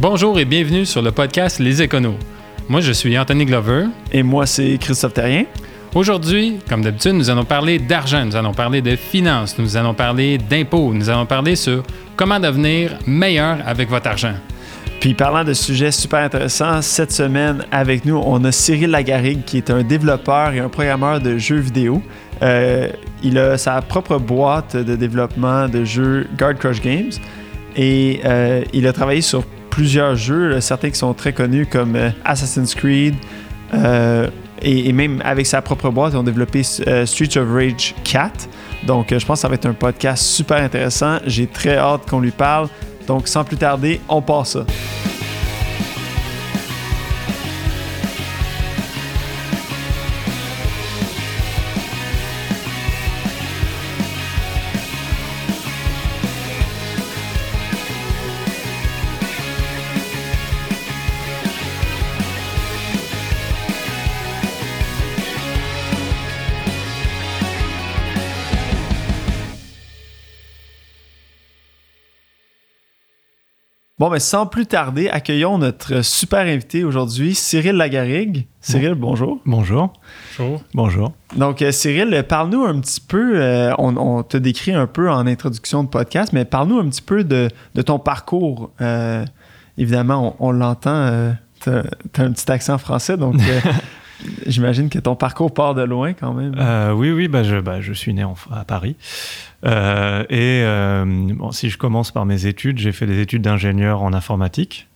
Bonjour et bienvenue sur le podcast Les Éconos. Moi, je suis Anthony Glover. Et moi, c'est Christophe Terrien. Aujourd'hui, comme d'habitude, nous allons parler d'argent, nous allons parler de finances, nous allons parler d'impôts, nous allons parler sur comment devenir meilleur avec votre argent. Puis parlant de sujets super intéressants, cette semaine avec nous, on a Cyril Lagarigue qui est un développeur et un programmeur de jeux vidéo. Euh, il a sa propre boîte de développement de jeux Guard Crush Games et euh, il a travaillé sur plusieurs jeux, certains qui sont très connus comme euh, Assassin's Creed. Et, même avec sa propre boîte, ils ont développé Streets of Rage 4. Donc, je pense que ça va être un podcast super intéressant. J'ai très hâte qu'on lui parle. Donc, sans plus tarder, on passe ça. Bon, mais sans plus tarder, accueillons notre super invité aujourd'hui, Cyril Lagarigue. Cyril, bonjour. Bonjour. Bonjour. Bonjour. Donc, euh, Cyril, parle-nous un petit peu, euh, on, te décrit un peu en introduction de podcast, mais parle-nous un petit peu de, ton parcours. Euh, évidemment, on, l'entend, tu as, un petit accent français, donc j'imagine que ton parcours part de loin quand même. oui, oui, bah, je, bah, je suis né à Paris. Euh, et euh, bon, si je commence par mes études, j'ai fait des études d'ingénieur en informatique.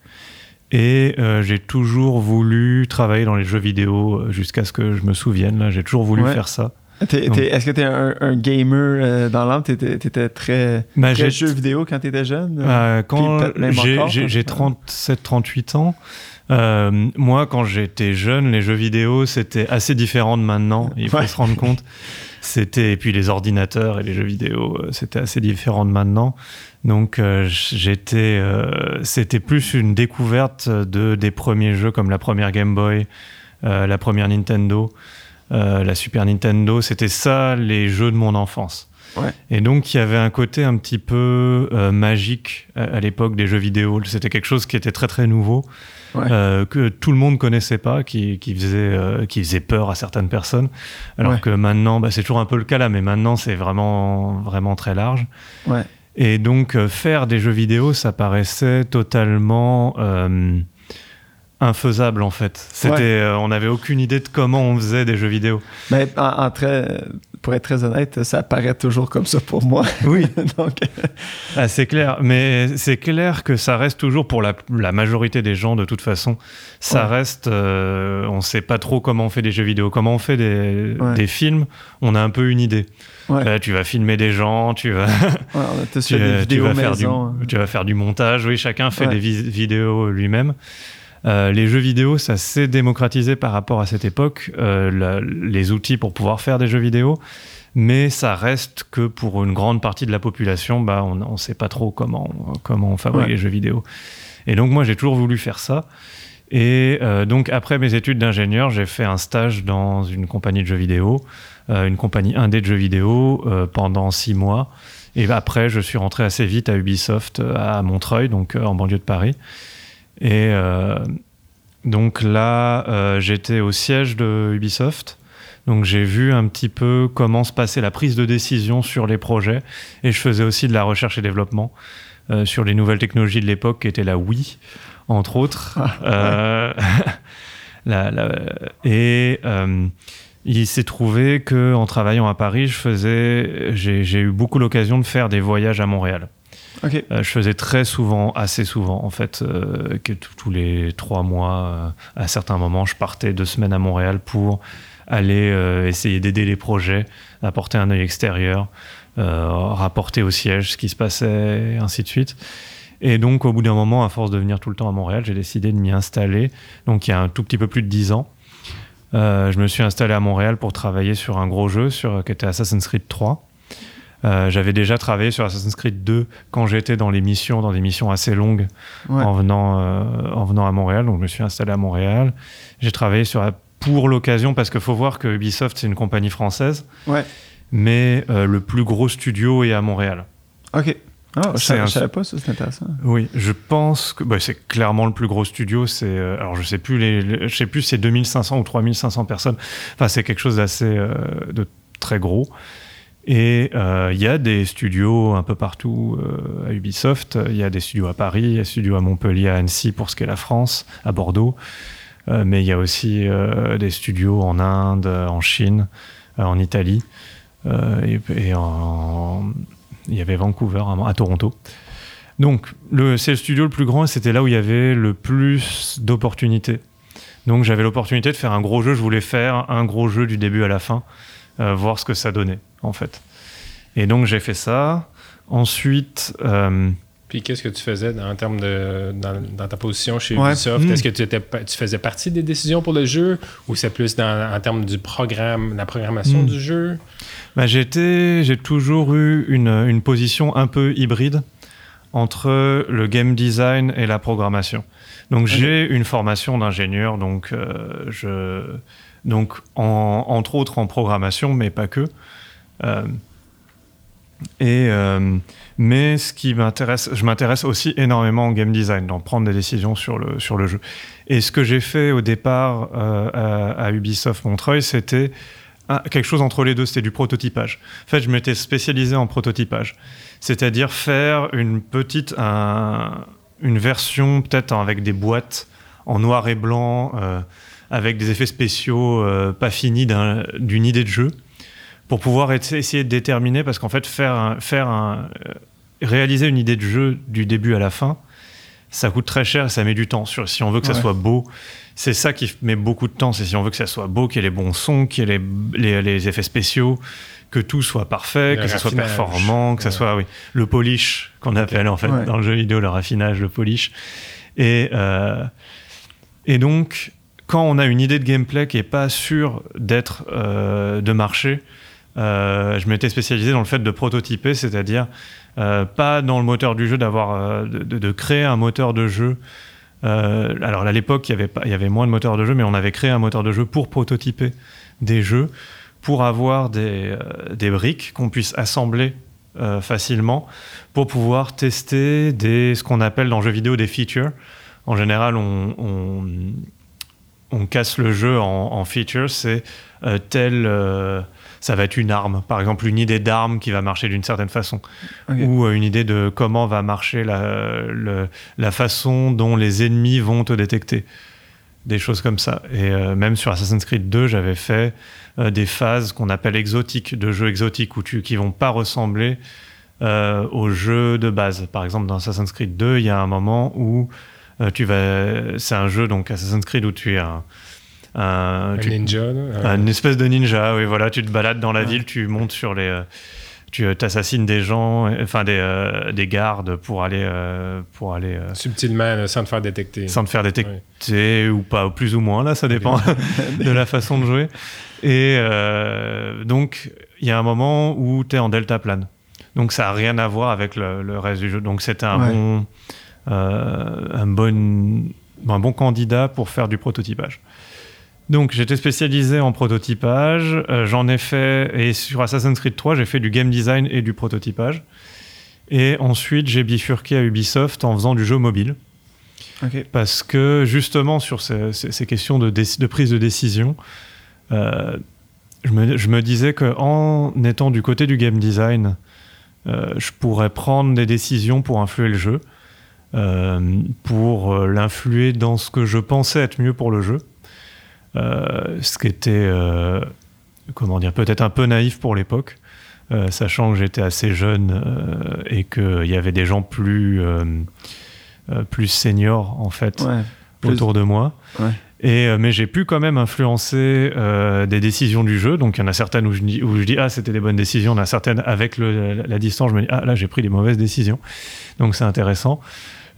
Et euh, j'ai toujours voulu travailler dans les jeux vidéo jusqu'à ce que je me souvienne. Là, j'ai toujours voulu faire ça. Est-ce que tu es un, gamer dans l'âme? Tu étais, très, bah, très jeu vidéo quand tu étais jeune Quand j'ai 37-38 ans, moi, quand j'étais jeune, les jeux vidéo, c'était assez différent de maintenant. Il faut se rendre compte. C'était et puis les ordinateurs et les jeux vidéo, euh, c'était assez différent de maintenant. Donc euh, j'étais, euh, c'était plus une découverte de des premiers jeux comme la première Game Boy, la première Nintendo, la Super Nintendo. C'était ça les jeux de mon enfance. Et donc, il y avait un côté un petit peu magique à l'époque des jeux vidéo. C'était quelque chose qui était très très nouveau. Euh, que tout le monde connaissait pas, qui, qui faisait, euh, qui faisait peur à certaines personnes. Alors que maintenant, bah, c'est toujours un peu le cas là, mais maintenant c'est vraiment, vraiment très large. Et donc, euh, faire des jeux vidéo, ça paraissait totalement infaisable en fait. C'était, on n'avait aucune idée de comment on faisait des jeux vidéo. Mais en très, pour être très honnête, ça apparaît toujours comme ça pour moi. Oui. Donc... Ah, c'est clair. Mais c'est clair que ça reste toujours pour la, majorité des gens, de toute façon. Ça reste. Euh, on ne sait pas trop comment on fait des jeux vidéo. Comment on fait des, des films, on a un peu une idée. Euh, tu vas filmer des gens, tu vas, tu, vas faire du, hein. tu vas faire du montage. Oui, chacun fait des vidéos lui-même. Euh, les jeux vidéo, ça s'est démocratisé par rapport à cette époque, euh, les outils pour pouvoir faire des jeux vidéo, mais ça reste que pour une grande partie de la population, bah, on ne sait pas trop comment, comment on fabrique les jeux vidéo. Et donc moi, j'ai toujours voulu faire ça. Et euh, donc après mes études d'ingénieur, j'ai fait un stage dans une compagnie de jeux vidéo, une compagnie indé de jeux vidéo pendant six mois. Et après, je suis rentré assez vite à Ubisoft à Montreuil, donc en banlieue de Paris. Et euh, donc là, euh, j'étais au siège de Ubisoft. Donc j'ai vu un petit peu comment se passait la prise de décision sur les projets. Et je faisais aussi de la recherche et développement euh, sur les nouvelles technologies de l'époque, qui était la Wii, entre autres. Ah, et il s'est trouvé que en travaillant à Paris, je faisais, j'ai eu beaucoup l'occasion de faire des voyages à Montréal. Euh, je faisais très souvent, assez souvent en fait, euh, tous les trois mois, euh, à certains moments, je partais deux semaines à Montréal pour aller essayer d'aider les projets, apporter un œil extérieur, rapporter au siège ce qui se passait, ainsi de suite. Et donc, au bout d'un moment, à force de venir tout le temps à Montréal, j'ai décidé de m'y installer. Donc, il y a un tout petit peu plus de dix ans. je me suis installé à Montréal pour travailler sur un gros jeu sur, qui était Assassin's Creed 3. Euh, j'avais déjà travaillé sur Assassin's Creed 2 quand j'étais dans les missions, dans des missions assez longues en, venant, euh, en venant à Montréal. Donc je me suis installé à Montréal. J'ai travaillé sur pour l'occasion, parce qu'il faut voir que Ubisoft, c'est une compagnie française. Ouais. Mais euh, le plus gros studio est à Montréal. OK. Ah, je C'est savais, pas c'est intéressant. Oui, je pense que bah, c'est clairement le plus gros studio. C'est euh, alors je sais plus les, les- je sais plus si c'est 2500 ou 3500 personnes. Enfin, c'est quelque chose d'assez euh, de très gros. Et euh, il y a des studios un peu partout euh, à Ubisoft. Il y a des studios à Paris, il y a des studios à Montpellier, à Annecy pour ce qui est la France, à Bordeaux. Euh, mais il y a aussi euh, des studios en Inde, en Chine, euh, en Italie euh, et, il y avait Vancouver à, Toronto. Donc, c'est le studio le plus grand et c'était là où il y avait le plus d'opportunités. Donc, j'avais l'opportunité de faire un gros jeu. Je voulais faire un gros jeu du début à la fin, euh, voir ce que ça donnait, en fait. Et donc, j'ai fait ça. Ensuite, euh, Puis qu'est-ce que tu faisais dans- en termes de dans, dans ta position chez Ouais. Ubisoft? Mm. Est-ce que tu, étais, pa- tu faisais partie des décisions pour le jeu ou c'est plus dans, en termes du programme, la programmation Mm. du jeu? Bah, j'ai toujours eu une, une position un peu hybride entre le game design et la programmation. Donc j'ai une formation d'ingénieur, donc euh, je donc en- entre autres en programmation, mais pas que. Euh, et euh, mais ce qui m'intéresse, je m'intéresse aussi énormément au game design, d'en prendre des décisions sur le sur le jeu. Et ce que j'ai fait au départ euh, à, Ubisoft Montreuil, c'était ah, quelque chose entre les deux, c'était du prototypage. En fait, je m'étais spécialisé en prototypage, c'est-à-dire faire une petite, un- une version peut-être avec des boîtes en noir et blanc, avec des effets spéciaux pas finis d'un- d'une idée de jeu, pour pouvoir essayer de déterminer, parce qu'en fait, faire, un- faire un, euh, réaliser une idée de jeu du début à la fin, ça coûte très cher et ça met du temps. Sur, si on veut que ça Ouais. soit beau, c'est ça qui met beaucoup de temps. C'est si on veut que ça soit beau, qu'il y ait les bons sons, qu'il y ait les, les- les effets spéciaux, que tout soit parfait, Le que ça soit performant, que ça soit oui, le polish qu'on appelle en fait Ouais. dans le jeu vidéo, le raffinage, le polish. Et, euh, et donc, quand on a une idée de gameplay qui est pas sûre d'être euh, de marché, euh, je m'étais spécialisé dans le fait de prototyper, c'est-à-dire euh, pas dans le moteur du jeu, d'avoir euh, de, créer un moteur de jeu. Euh, alors à l'époque, il y avait pas- il y avait moins de moteurs de jeu, mais on avait créé un moteur de jeu pour prototyper des jeux, pour avoir des, des briques qu'on puisse assembler facilement, pour pouvoir tester des, ce qu'on appelle dans le jeu vidéo des features. En général, on, on, casse le jeu en, en features, c'est tel, ça va être une arme, par exemple une idée d'arme qui va marcher d'une certaine façon, ou euh, une idée de comment va marcher la, le- la façon dont les ennemis vont te détecter. Des choses comme ça. Et euh, même sur Assassin's Creed 2, j'avais fait euh, des phases qu'on appelle exotiques, de jeux exotiques, où tu, qui vont pas ressembler euh, aux jeux de base. Par exemple, dans Assassin's Creed 2, il y a un moment où tu vas. C'est un jeu, donc Assassin's Creed, où tu es un. Un- Un tu- ninja là, une espèce de ninja, oui, voilà, tu te balades dans la Ouais. ville, tu montes sur les. euh, tu assassines des gens, euh, enfin des, euh, des gardes pour aller, euh, pour aller euh, subtilement sans te faire détecter. sans te faire détecter ou pas, plus ou moins, là, ça dépend de la façon de jouer. Et euh, donc, il y a un moment où tu es en delta plane. Donc, ça n'a rien à voir avec le, le reste du jeu. Donc, c'était un, Ouais. bon, euh, un, bon, un bon candidat pour faire du prototypage. Donc, j'étais spécialisé en prototypage. euh, J'en ai fait, et sur Assassin's Creed 3, j'ai fait du game design et du prototypage. Et ensuite, j'ai bifurqué à Ubisoft en faisant du jeu mobile parce que justement sur ces, ces- ces questions de, prise de décision, euh, je, me, je me disais qu'en étant du côté du game design, euh, je pourrais prendre des décisions pour influer le jeu, pour l'influer dans ce que je pensais être mieux pour le jeu, ce qui était, euh, comment dire, peut-être un peu naïf pour l'époque. euh, sachant que j'étais assez jeune euh, et qu'il y avait des gens plus, euh, euh, plus seniors en fait Ouais. Plus- autour de moi. Ouais. Et, euh, mais j'ai pu quand même influencer euh, des décisions du jeu. Donc il y en a certaines où je dis, où je dis ah c'était des bonnes décisions. Il y en a certaines avec le- la, la distance, je me dis ah là j'ai pris des mauvaises décisions. Donc c'est intéressant.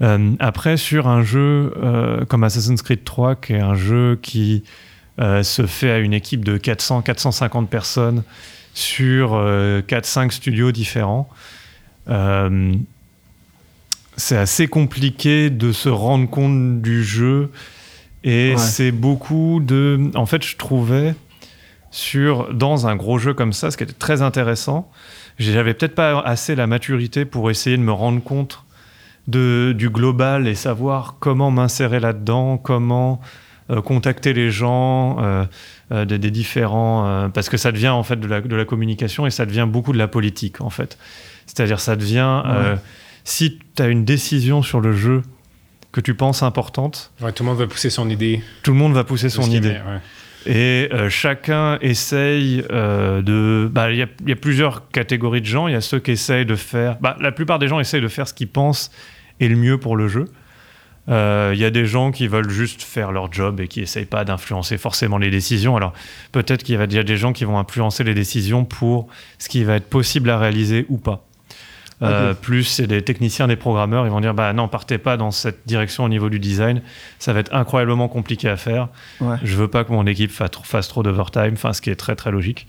Euh, après sur un jeu euh, comme Assassin's Creed 3, qui est un jeu qui euh, se fait à une équipe de 400-450 personnes sur 4-5 studios différents. C'est assez compliqué de se rendre compte du jeu et Ouais. c'est beaucoup de en fait je trouvais sur dans un gros jeu comme ça ce qui était très intéressant j'avais peut-être pas assez la maturité pour essayer de me rendre compte de, du global et savoir comment m'insérer là-dedans, comment euh, contacter les gens, euh, euh, des, différents... parce que ça devient en fait de la, de la, communication et ça devient beaucoup de la politique en fait. C'est-à-dire ça devient... si tu as une décision sur le jeu que tu penses importante... tout le monde va pousser son idée. Tout le monde va pousser son idée. Et chacun essaye de. Bah, il y, a plusieurs catégories de gens. Il y a ceux qui essayent de faire. Bah, la plupart des gens essayent de faire ce qu'ils pensent le mieux pour le jeu. Il euh, y a des gens qui veulent juste faire leur job et qui essayent pas d'influencer forcément les décisions. Alors peut-être qu'il y a des gens qui vont influencer les décisions pour ce qui va être possible à réaliser ou pas. Euh, plus c'est des techniciens, des programmeurs, ils vont dire bah non, partez pas dans cette direction au niveau du design, ça va être incroyablement compliqué à faire. Ouais. Je veux pas que mon équipe fasse, fasse trop d'overtime, enfin ce qui est très très logique.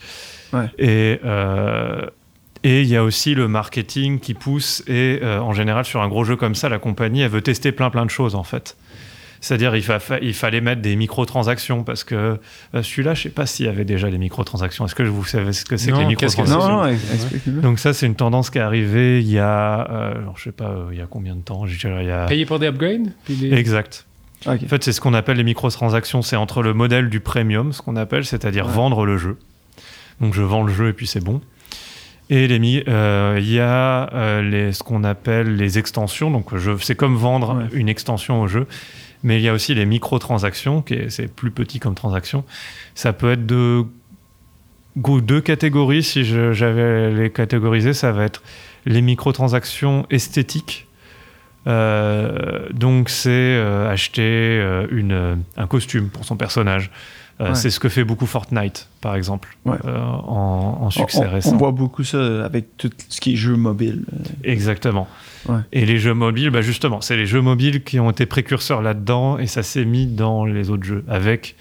Ouais. Et euh, et il y a aussi le marketing qui pousse. Et euh, en général, sur un gros jeu comme ça, la compagnie, elle veut tester plein plein de choses en fait. C'est-à-dire, il, il, fallait mettre des microtransactions parce que euh, celui-là, je ne sais pas s'il y avait déjà les microtransactions. Est-ce que vous savez ce que c'est que les microtransactions? Non, non Donc ça, c'est une tendance qui est arrivée il y a, euh, je sais pas, il y a combien de temps? Il y a... Payer pour des upgrades Exact. En fait, c'est ce qu'on appelle les microtransactions. C'est entre le modèle du premium, ce qu'on appelle, c'est-à-dire vendre le jeu. Donc je vends le jeu et puis c'est bon. Et euh, il y a euh, les, ce qu'on appelle les extensions. Donc, c'est comme vendre une extension au jeu. Mais il y a aussi les microtransactions, qui c'est plus petit comme transaction. Ça peut être de deux catégories. Si j'avais les catégoriser, ça va être les microtransactions esthétiques. Euh, donc, c'est acheter une, un costume pour son personnage. Euh, c'est ce que fait beaucoup Fortnite, par exemple, euh, en, succès récent. On voit beaucoup ça avec tout ce qui est jeux mobiles. Exactement. Et les jeux mobiles, bah justement, c'est les jeux mobiles qui ont été précurseurs là-dedans et ça s'est mis dans les autres jeux avec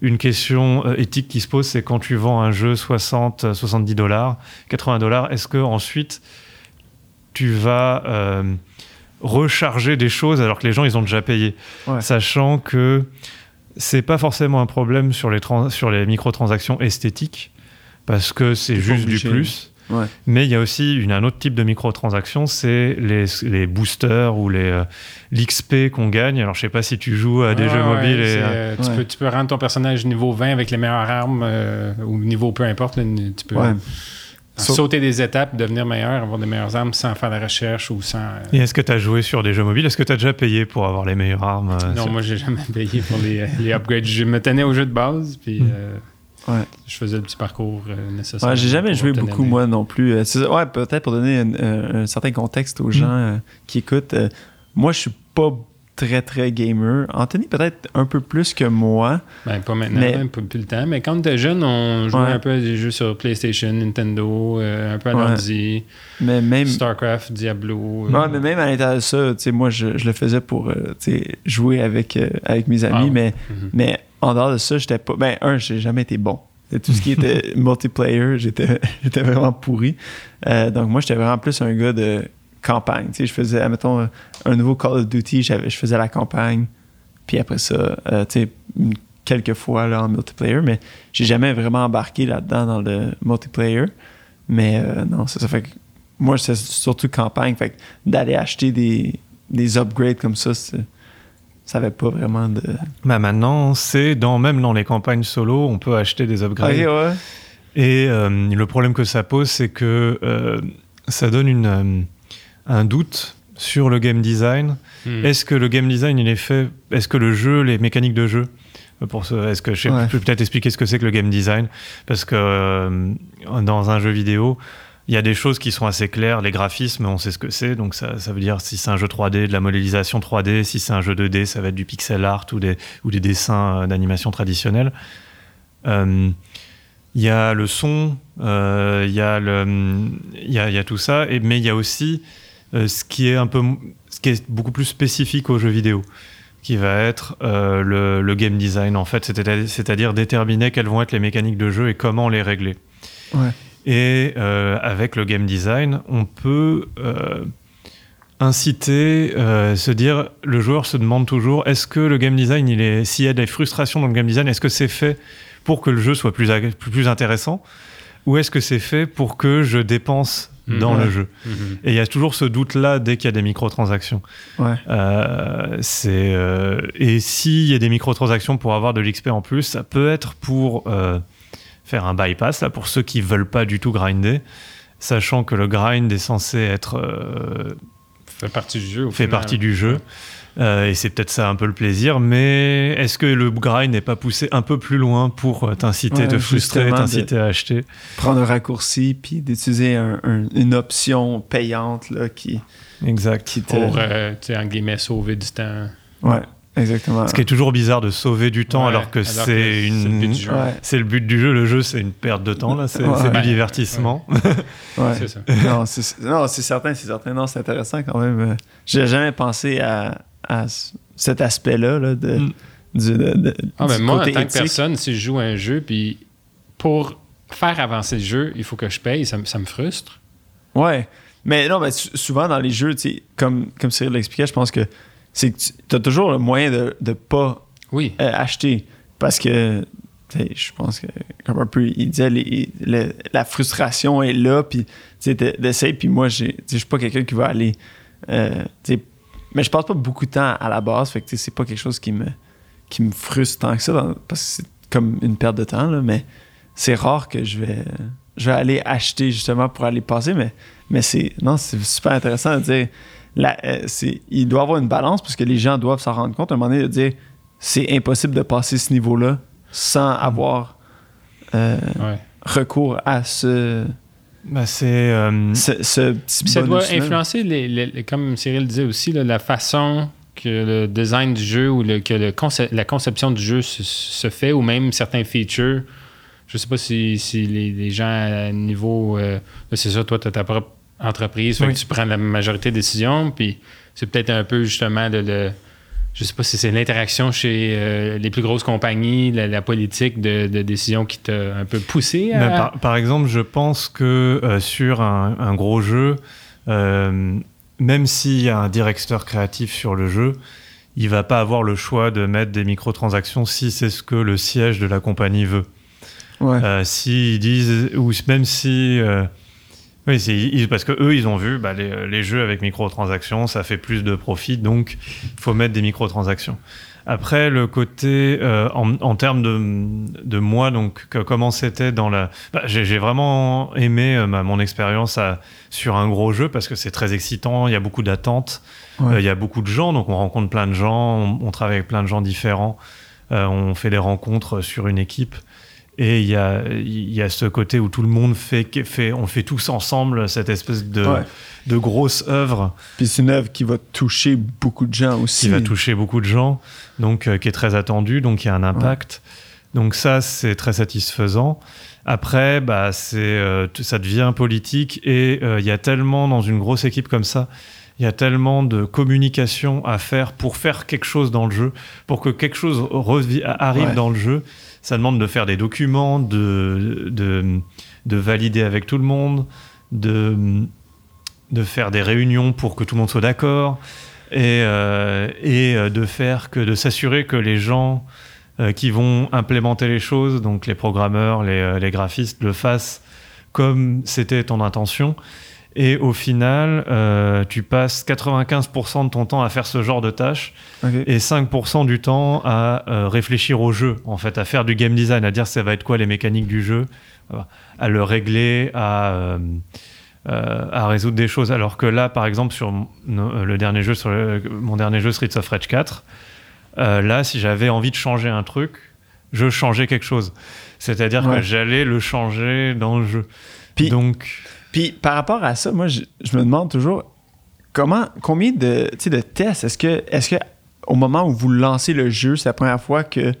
une question euh, éthique qui se pose, c'est quand tu vends un jeu 60, 70 dollars, 80 dollars, est-ce que ensuite tu vas recharger des choses alors que les gens ils ont déjà payé, sachant que c'est pas forcément un problème sur les, sur les microtransactions esthétiques, parce que c'est juste du plus. Mais il y a aussi une, un autre type de microtransactions, c'est les, les, boosters ou les euh, l'XP qu'on gagne. Alors je sais pas si tu joues à des jeux mobiles. Et, euh, tu, peux, tu, peux, rendre ton personnage niveau 20 avec les meilleures armes euh, ou niveau peu importe. tu peux, sauter des étapes, devenir meilleur, avoir des meilleures armes sans faire de la recherche ou sans. Euh, Et est-ce que tu as joué sur des jeux mobiles? Est-ce que tu as déjà payé pour avoir les meilleures armes euh, Non, moi, j'ai jamais payé pour les, les, upgrades. Je me tenais au jeu de base, puis. Hmm. Euh, ouais. Je faisais le petit parcours nécessaire. Ouais, j'ai jamais joué beaucoup, moi non plus. ouais, peut-être pour donner un, certain contexte aux hmm. gens qui écoutent. moi, je suis pas très, très gamer. Anthony, peut-être un peu plus que moi. Ben, pas maintenant, mais... peu plus le temps. Mais quand était jeune, on jouait un peu à des jeux sur PlayStation, Nintendo, euh, un peu à. Mais même... StarCraft, Diablo. Euh. mais même à l'intérieur de ça, moi, je, je, le faisais pour euh, jouer avec, avec mes amis. Ah, mais, mm-hmm. mais en dehors de ça, j'étais pas... Ben, un, j'ai jamais été bon. Tout ce qui était multiplayer, j'étais vraiment pourri. donc, moi, j'étais vraiment plus un gars de campagne. Tu sais, je faisais, admettons, un nouveau Call of Duty, je faisais la campagne. Puis après ça, euh, tu sais, quelques fois là, en multiplayer, mais j'ai jamais vraiment embarqué là-dedans dans le multiplayer. Mais euh, non, ça, ça fait que moi, c'est surtout campagne. Fait d'aller acheter des, des upgrades comme ça, ça n'avait pas vraiment de. Bah maintenant, c'est dans même dans les campagnes solo, on peut acheter des upgrades. ouais. Et euh, le problème que ça pose, c'est que ça donne une un doute sur le game design. Hmm. Est-ce que le game design, il est fait Est-ce que le jeu, les mécaniques de jeu pour ce, est-ce que je, peux peut-être expliquer ce que c'est que le game design? Parce que euh, dans un jeu vidéo, il y a des choses qui sont assez claires. Les graphismes, on sait ce que c'est. Donc ça, ça veut dire si c'est un jeu 3D, de la modélisation 3D. Si c'est un jeu 2D, ça va être du pixel art ou des, ou des dessins euh, d'animation traditionnels. Euh, il y a le son, il y, a le, il, y a, il y a tout ça. Et, mais il y a aussi euh, ce qui est un peu, ce qui est beaucoup plus spécifique aux jeux vidéo, qui va être euh, le, game design en fait, c'est-à-dire déterminer quelles vont être les mécaniques de jeu et comment les régler. Et euh, avec le game design, on peut inciter, se dire, le joueur se demande toujours, est-ce que le game design, il est, s'il y a des frustrations dans le game design, est-ce que c'est fait pour que le jeu soit plus, plus intéressant? Ou est-ce que c'est fait pour que je dépense dans le jeu. Et il y a toujours ce doute-là dès qu'il y a des microtransactions. Ouais. Euh, c'est euh, et s'il y a des microtransactions pour avoir de l'XP en plus, ça peut être pour euh, faire un bypass là pour ceux qui veulent pas du tout grinder, sachant que le grind est censé être euh, fait partie du jeu. au fait final. partie du jeu. Euh, et c'est peut-être ça un peu le plaisir, mais est-ce que le grind n'est pas poussé un peu plus loin pour euh, t'inciter, Ouais, te frustrer, t'inciter à acheter? Prendre un raccourci puis d'utiliser un- un- une option payante là, qui, Exact. qui te. Pour, euh, tu sais, en guillemets, sauver du temps. Ouais, exactement. Ce qui est toujours bizarre de sauver du temps Ouais, alors que c'est le une. du jeu. Ouais, C'est le but du jeu. Le jeu, c'est une perte de temps là. C'est Ouais. du divertissement. ouais. C'est ça. non, c'est certain, c'est certain. Non, c'est intéressant quand même. J'ai jamais pensé à, à cet aspect-là là, de, Mm. du, de- de- Ah, ben du moi, en côté tant que personne, si je joue à un jeu, puis pour faire avancer le jeu, il faut que je paye, ça, me- ça me frustre. Ouais. Mais non, mais sou- souvent dans les jeux, comme, comme Cyril l'expliquait, je pense que c'est que tu as toujours le moyen de ne pas Oui. euh, acheter. Parce que, je pense que, comme un peu, il disait, les- la frustration est là, puis, d'essayer. Puis moi, je suis pas quelqu'un qui va aller, euh, mais je passe pas beaucoup de temps à la base, fait que, c'est pas quelque chose qui me, qui me frustre tant que ça, dans- parce que c'est comme une perte de temps, là, mais c'est rare que je vais, je vais aller acheter justement pour aller passer, mais, mais c'est, non, c'est super intéressant de dire, la- euh, c'est, il doit y avoir une balance parce que les gens doivent s'en rendre compte à un moment donné de dire c'est impossible de passer ce niveau-là sans avoir euh, Ouais. recours à ce, Bah, c'est. euh, ce, ce petit Puis ça doit influencer, les, les- les- comme Cyril disait aussi, là, la façon que le design du jeu ou le- que le conce- la conception du jeu se, se fait, ou même certains features. Je sais pas si, si les, les gens à niveau. euh, là, c'est sûr, toi, tu as ta propre entreprise, fait Oui. que tu prends la majorité des décisions, puis c'est peut-être un peu justement le. le- je sais pas si c'est l'interaction chez euh, les plus grosses compagnies, la, la politique de, de décision qui t'a un peu poussé à. Ben, par, par exemple, je pense que euh, sur un, un gros jeu, euh, même s'il y a un directeur créatif sur le jeu, il va pas avoir le choix de mettre des microtransactions si c'est ce que le siège de la compagnie veut. Ouais. Euh, S'ils disent, ou même si. Oui, c'est- parce que eux, ils ont vu bah, les, les jeux avec microtransactions, ça fait plus de profit, donc il faut mettre des microtransactions. Après, le côté euh, en, en termes de, de moi, donc que- comment c'était dans la. bah, J'ai j'ai vraiment aimé euh, ma- mon expérience sur un gros jeu parce que c'est très excitant, il y a beaucoup d'attentes, Ouais. euh, il y a beaucoup de gens, donc on rencontre plein de gens, on, on travaille avec plein de gens différents, euh, on fait des rencontres sur une équipe. Et il y a, il y a ce côté où tout le monde fait, fait, on fait tous ensemble cette espèce de, Ouais. de grosse œuvre Puis c'est une œuvre qui va toucher beaucoup de gens aussi. qui va toucher beaucoup de gens, donc euh, qui est très attendue, donc il y a un impact. Donc ça, c'est très satisfaisant. Après, bah, c'est, euh, ça devient politique et euh, il y a tellement dans une grosse équipe comme ça, il y a tellement de communication à faire pour faire quelque chose dans le jeu, pour que quelque chose arrive Ouais. dans le jeu. Ça demande de faire des documents, de, de, de valider avec tout le monde, de, de faire des réunions pour que tout le monde soit d'accord et, euh, et euh, de faire que de s'assurer que les gens euh, qui vont implémenter les choses, donc les programmeurs, les, les graphistes, le fassent comme c'était ton intention. Et au final, euh, tu passes 95% de ton temps à faire ce genre de tâches et 5% du temps à euh, réfléchir au jeu, en fait, à faire du game design, à dire ça va être quoi les mécaniques du jeu, à le régler, à, euh, à résoudre des choses. Alors que là, par exemple, sur le dernier jeu, sur le- mon dernier jeu Streets of Rage 4, euh, là, si j'avais envie de changer un truc, je changeais quelque chose. C'est-à-dire Ouais. que j'allais le changer dans le jeu. Puis- Donc, Puis par rapport à ça, moi, je, je me demande toujours comment, combien de, de tests est-ce que, est-ce que au moment où vous lancez le jeu, c'est la première fois que, euh,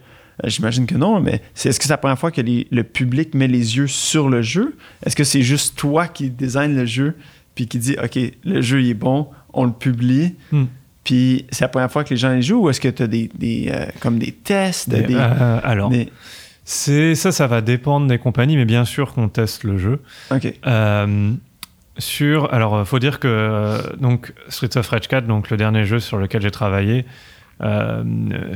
j'imagine que non, mais c'est, est-ce que c'est la première fois que les- le public met les yeux sur le jeu? Est-ce que c'est juste toi qui design le jeu puis qui dit, OK, le jeu il est bon, on le publie, Hmm. puis c'est la première fois que les gens les jouent ou est-ce que tu as des, des, euh, comme des tests? des- des- euh, alors, des- c'est ça, ça va dépendre des compagnies, mais bien sûr qu'on teste le jeu. OK. Euh, sur, alors, euh, faut dire que euh, donc Streets of Rage 4, donc le dernier jeu sur lequel j'ai travaillé,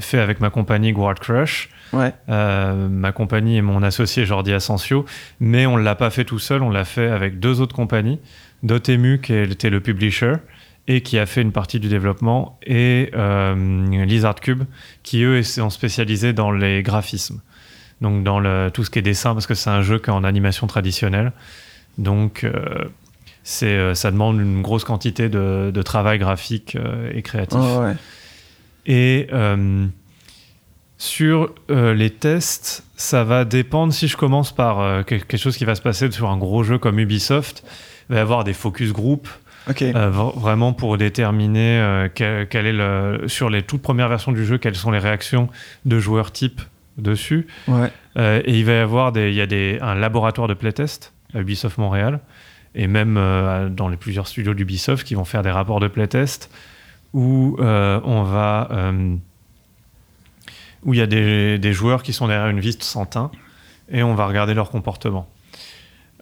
fait avec ma compagnie Guard Crush. Ouais. ma compagnie et mon associé Jordi Asensio, mais on ne l'a pas fait tout seul, on l'a fait avec deux autres compagnies, Dotemu qui était le publisher et qui a fait une partie du développement, et Lizard Cube qui eux sont spécialisés dans les graphismes donc dans le, tout ce qui est dessin, parce que c'est un jeu qui est en animation traditionnelle. Donc, euh, c'est, euh, ça demande une grosse quantité de, de travail graphique euh, et créatif. Et sur les tests, ça va dépendre. Si je commence par quelque chose qui va se passer sur un gros jeu comme Ubisoft, il va y avoir des focus group. vraiment pour déterminer quel, quel, est le, sur les toutes premières versions du jeu, quelles sont les réactions de joueurs type dessus. Euh, et il va y avoir des, il y a des, un laboratoire de playtest à Ubisoft Montréal et même euh, dans les plusieurs studios d'Ubisoft qui vont faire des rapports de playtest où euh, on va où il y a des, des, joueurs qui sont derrière une vis sans teint et on va regarder leur comportement.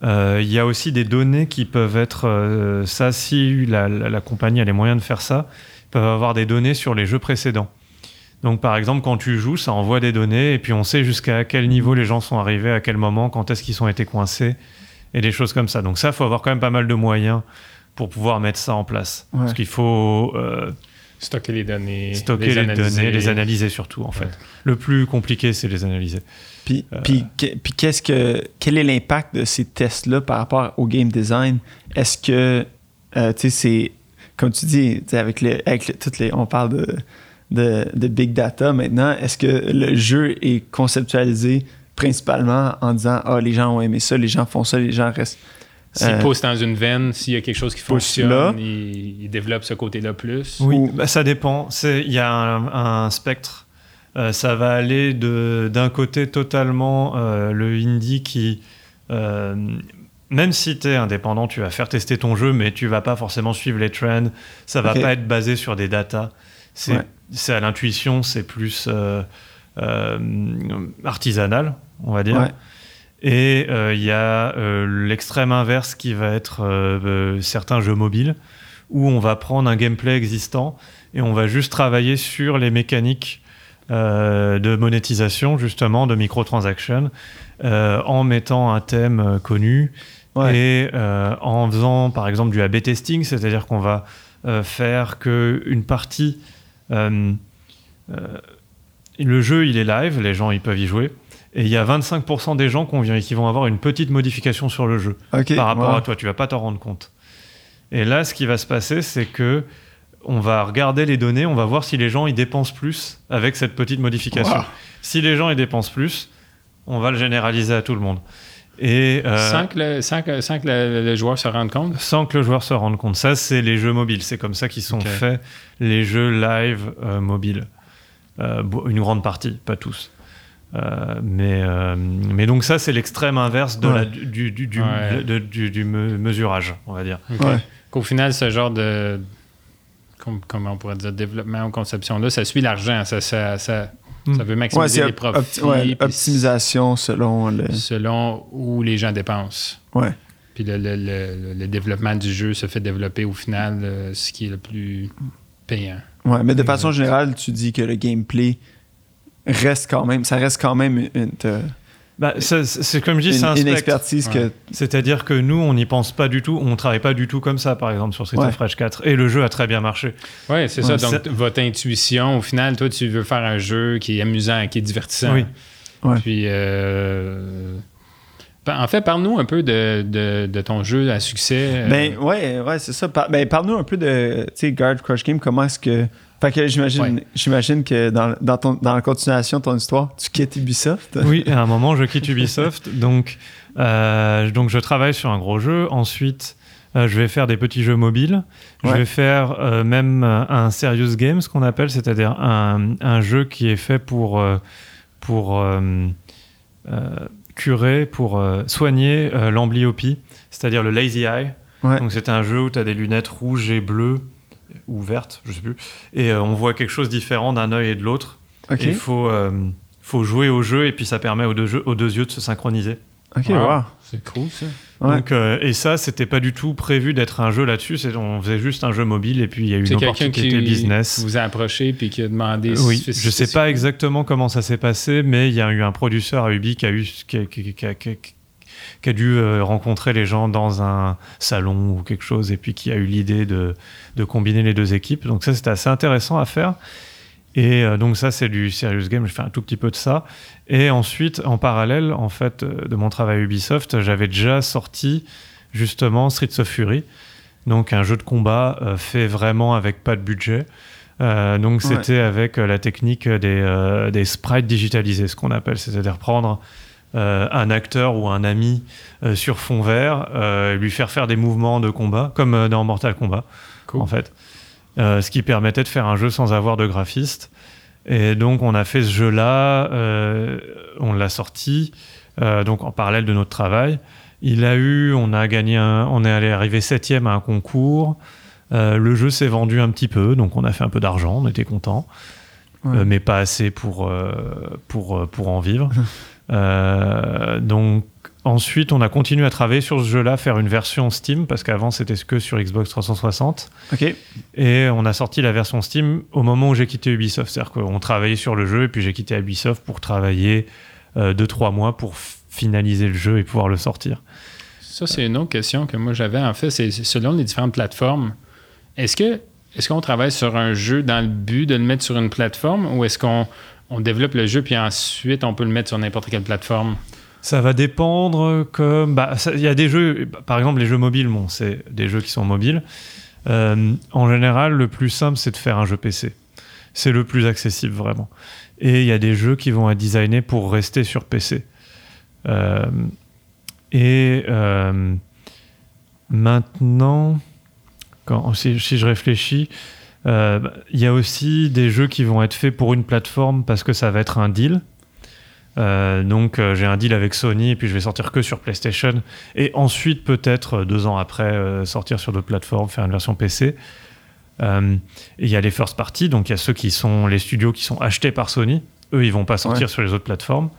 Il y a aussi des données qui peuvent être ça si la, la, la, compagnie a les moyens de faire ça, peuvent avoir des données sur les jeux précédents. Donc par exemple, quand tu joues, ça envoie des données et puis on sait jusqu'à quel niveau les gens sont arrivés, à quel moment, quand est-ce qu'ils ont été coincés et des choses comme ça. Donc ça, il faut avoir quand même pas mal de moyens pour pouvoir mettre ça en place. Parce qu'il faut... Euh, stocker les données. Stocker les, données, les analyser surtout en fait. Le plus compliqué, c'est les analyser. Puis, euh, puis, puis qu'est-ce que, quel est l'impact de ces tests-là par rapport au game design? Est-ce que, euh, tu sais, c'est, comme tu dis, avec, les, avec toutes les, on parle de de, big data maintenant, est-ce que le jeu est conceptualisé principalement en disant Ah, les gens ont aimé ça, les gens font ça, les gens restent. S'ils euh, poussent dans une veine, s'il y a quelque chose qui fonctionne, ils, développent ce côté-là plus? Oui, bah, ça dépend. Il y a un, spectre. Euh, ça va aller d'un côté totalement euh, le indie qui même si tu es indépendant, tu vas faire tester ton jeu, mais tu vas pas forcément suivre les trends. Ça va pas être basé sur des datas. C'est à l'intuition, c'est plus euh, euh, artisanal, on va dire. Et euh, il y a l'extrême inverse qui va être certains jeux mobiles où on va prendre un gameplay existant et on va juste travailler sur les mécaniques de monétisation, justement, de microtransactions, en mettant un thème connu et en faisant, par exemple, du A-B testing, c'est-à-dire qu'on va faire qu'une partie le jeu, il est live, les gens ils peuvent y jouer. Et il y a 25% des gens qui vont avoir une petite modification sur le jeu par rapport à toi. Tu vas pas t'en rendre compte. Et là, ce qui va se passer, c'est que on va regarder les données, on va voir si les gens ils dépensent plus avec cette petite modification. Si les gens ils dépensent plus, on va le généraliser à tout le monde. Et, euh, sans, que le, sans, le, joueur se rende compte? Sans que le joueur se rende compte. Ça, c'est les jeux mobiles. C'est comme ça qu'ils sont faits, les jeux live euh, mobiles. Euh, une grande partie, pas tous. mais, mais donc ça, c'est l'extrême inverse de la, du, du, du, du, mesurage, on va dire. Qu'au final, ce genre de... Comment on pourrait dire, développement ou conception-là, ça suit l'argent. Ça, ça, ça ça veut maximiser les profits. optimisation selon le... Selon où les gens dépensent. Ouais. Puis le, le, le, développement du jeu se fait développer au final euh, ce qui est le plus payant. Ouais, mais de façon générale, tu dis que le gameplay reste quand même, ça reste quand même une, bah, c'est comme je dis, c'est un une expertise que. C'est-à-dire que nous, on n'y pense pas du tout, on travaille pas du tout comme ça, par exemple, sur Street of Rage 4. Et le jeu a très bien marché. Oui, c'est ça. Donc, votre intuition, au final, toi, tu veux faire un jeu qui est amusant, qui est divertissant. Oui. Puis, euh... en fait, parle-nous un peu de, de, de, ton jeu à succès. Euh. Ben, ouais, ouais, c'est ça. ben, parle-nous un peu de, tu sais, Guard Crush Game, comment est-ce que fait que j'imagine, j'imagine que dans, dans, ton, dans la continuation de ton histoire, tu quittes Ubisoft. Oui, à un moment, je quitte Ubisoft. donc, euh, donc, je travaille sur un gros jeu. Ensuite, euh, je vais faire des petits jeux mobiles. Je vais faire euh, même un serious game, ce qu'on appelle, c'est-à-dire un, un, jeu qui est fait pour, pour curer, pour soigner l'amblyopie, c'est-à-dire le lazy eye. Donc, c'est un jeu où tu as des lunettes rouges et bleues ou verte, je sais plus. Et euh, on voit quelque chose différent d'un œil et de l'autre. Il faut, euh, faut jouer au jeu et puis ça permet aux deux, jeux, aux deux yeux de se synchroniser. Ok, wow. C'est cool ça. Ouais. Donc, euh, et ça, c'était pas du tout prévu d'être un jeu là-dessus. On faisait juste un jeu mobile et puis il y a eu une opportunité qui business. vous a approché puis qui a demandé. Oui, si- je sais pas exactement comment ça s'est passé, mais il y a eu un producteur à Ubi qui a, eu, qui qui- qui a- qui a- dû euh, rencontrer les gens dans un salon ou quelque chose, et puis qui a eu l'idée de, de combiner les deux équipes. Donc ça, c'était assez intéressant à faire. Et euh, donc ça, c'est du serious game. Je fais un tout petit peu de ça. Et ensuite, en parallèle, en fait, euh, de mon travail à Ubisoft, j'avais déjà sorti justement Streets of Fury, donc un jeu de combat fait vraiment avec pas de budget. Euh, donc Ouais. c'était avec la technique des, euh, des sprites digitalisés, ce qu'on appelle, c'est-à-dire prendre euh, un acteur ou un ami euh, sur fond vert, euh, lui faire faire des mouvements de combat, comme dans Mortal Kombat, Cool. en fait. Ce qui permettait de faire un jeu sans avoir de graphiste. Et donc on a fait ce jeu-là, on l'a sorti, donc en parallèle de notre travail. Il a eu, on a gagné, un- on est allé arriver septième à un concours. Euh, le jeu s'est vendu un petit peu, donc on a fait un peu d'argent, on était content, Ouais. mais pas assez pour euh, pour pour en vivre. Euh, donc ensuite, on a continué à travailler sur ce jeu-là, faire une version Steam parce qu'avant c'était que sur Xbox 360. Ok. Et on a sorti la version Steam au moment où j'ai quitté Ubisoft. C'est-à-dire qu'on travaillait sur le jeu et puis j'ai quitté Ubisoft pour travailler 2-3 mois pour finaliser le jeu et pouvoir le sortir. Ça, c'est une autre question que moi j'avais. En fait, c'est selon les différentes plateformes. Est-ce que est-ce qu'on travaille sur un jeu dans le but de le mettre sur une plateforme ou est-ce qu'on on développe le jeu puis ensuite on peut le mettre sur n'importe quelle plateforme? Ça va dépendre comme... bah, Il y a des jeux, par exemple les jeux mobiles, c'est des jeux qui sont mobiles. Euh, en général, le plus simple, c'est de faire un jeu PC. C'est le plus accessible, vraiment. Et il y a des jeux qui vont être designés pour rester sur PC. Euh, et euh, maintenant, si je réfléchis, euh, bah, il y a aussi des jeux qui vont être faits pour une plateforme parce que ça va être un deal. Euh, donc euh, j'ai un deal avec Sony et puis je vais sortir que sur PlayStation et ensuite peut-être deux ans après sortir sur d'autres plateformes, faire une version PC. Il y a les first party, donc il y a ceux qui sont les studios qui sont achetés par Sony. Eux, ils vont pas sortir Ouais. sur les autres plateformes.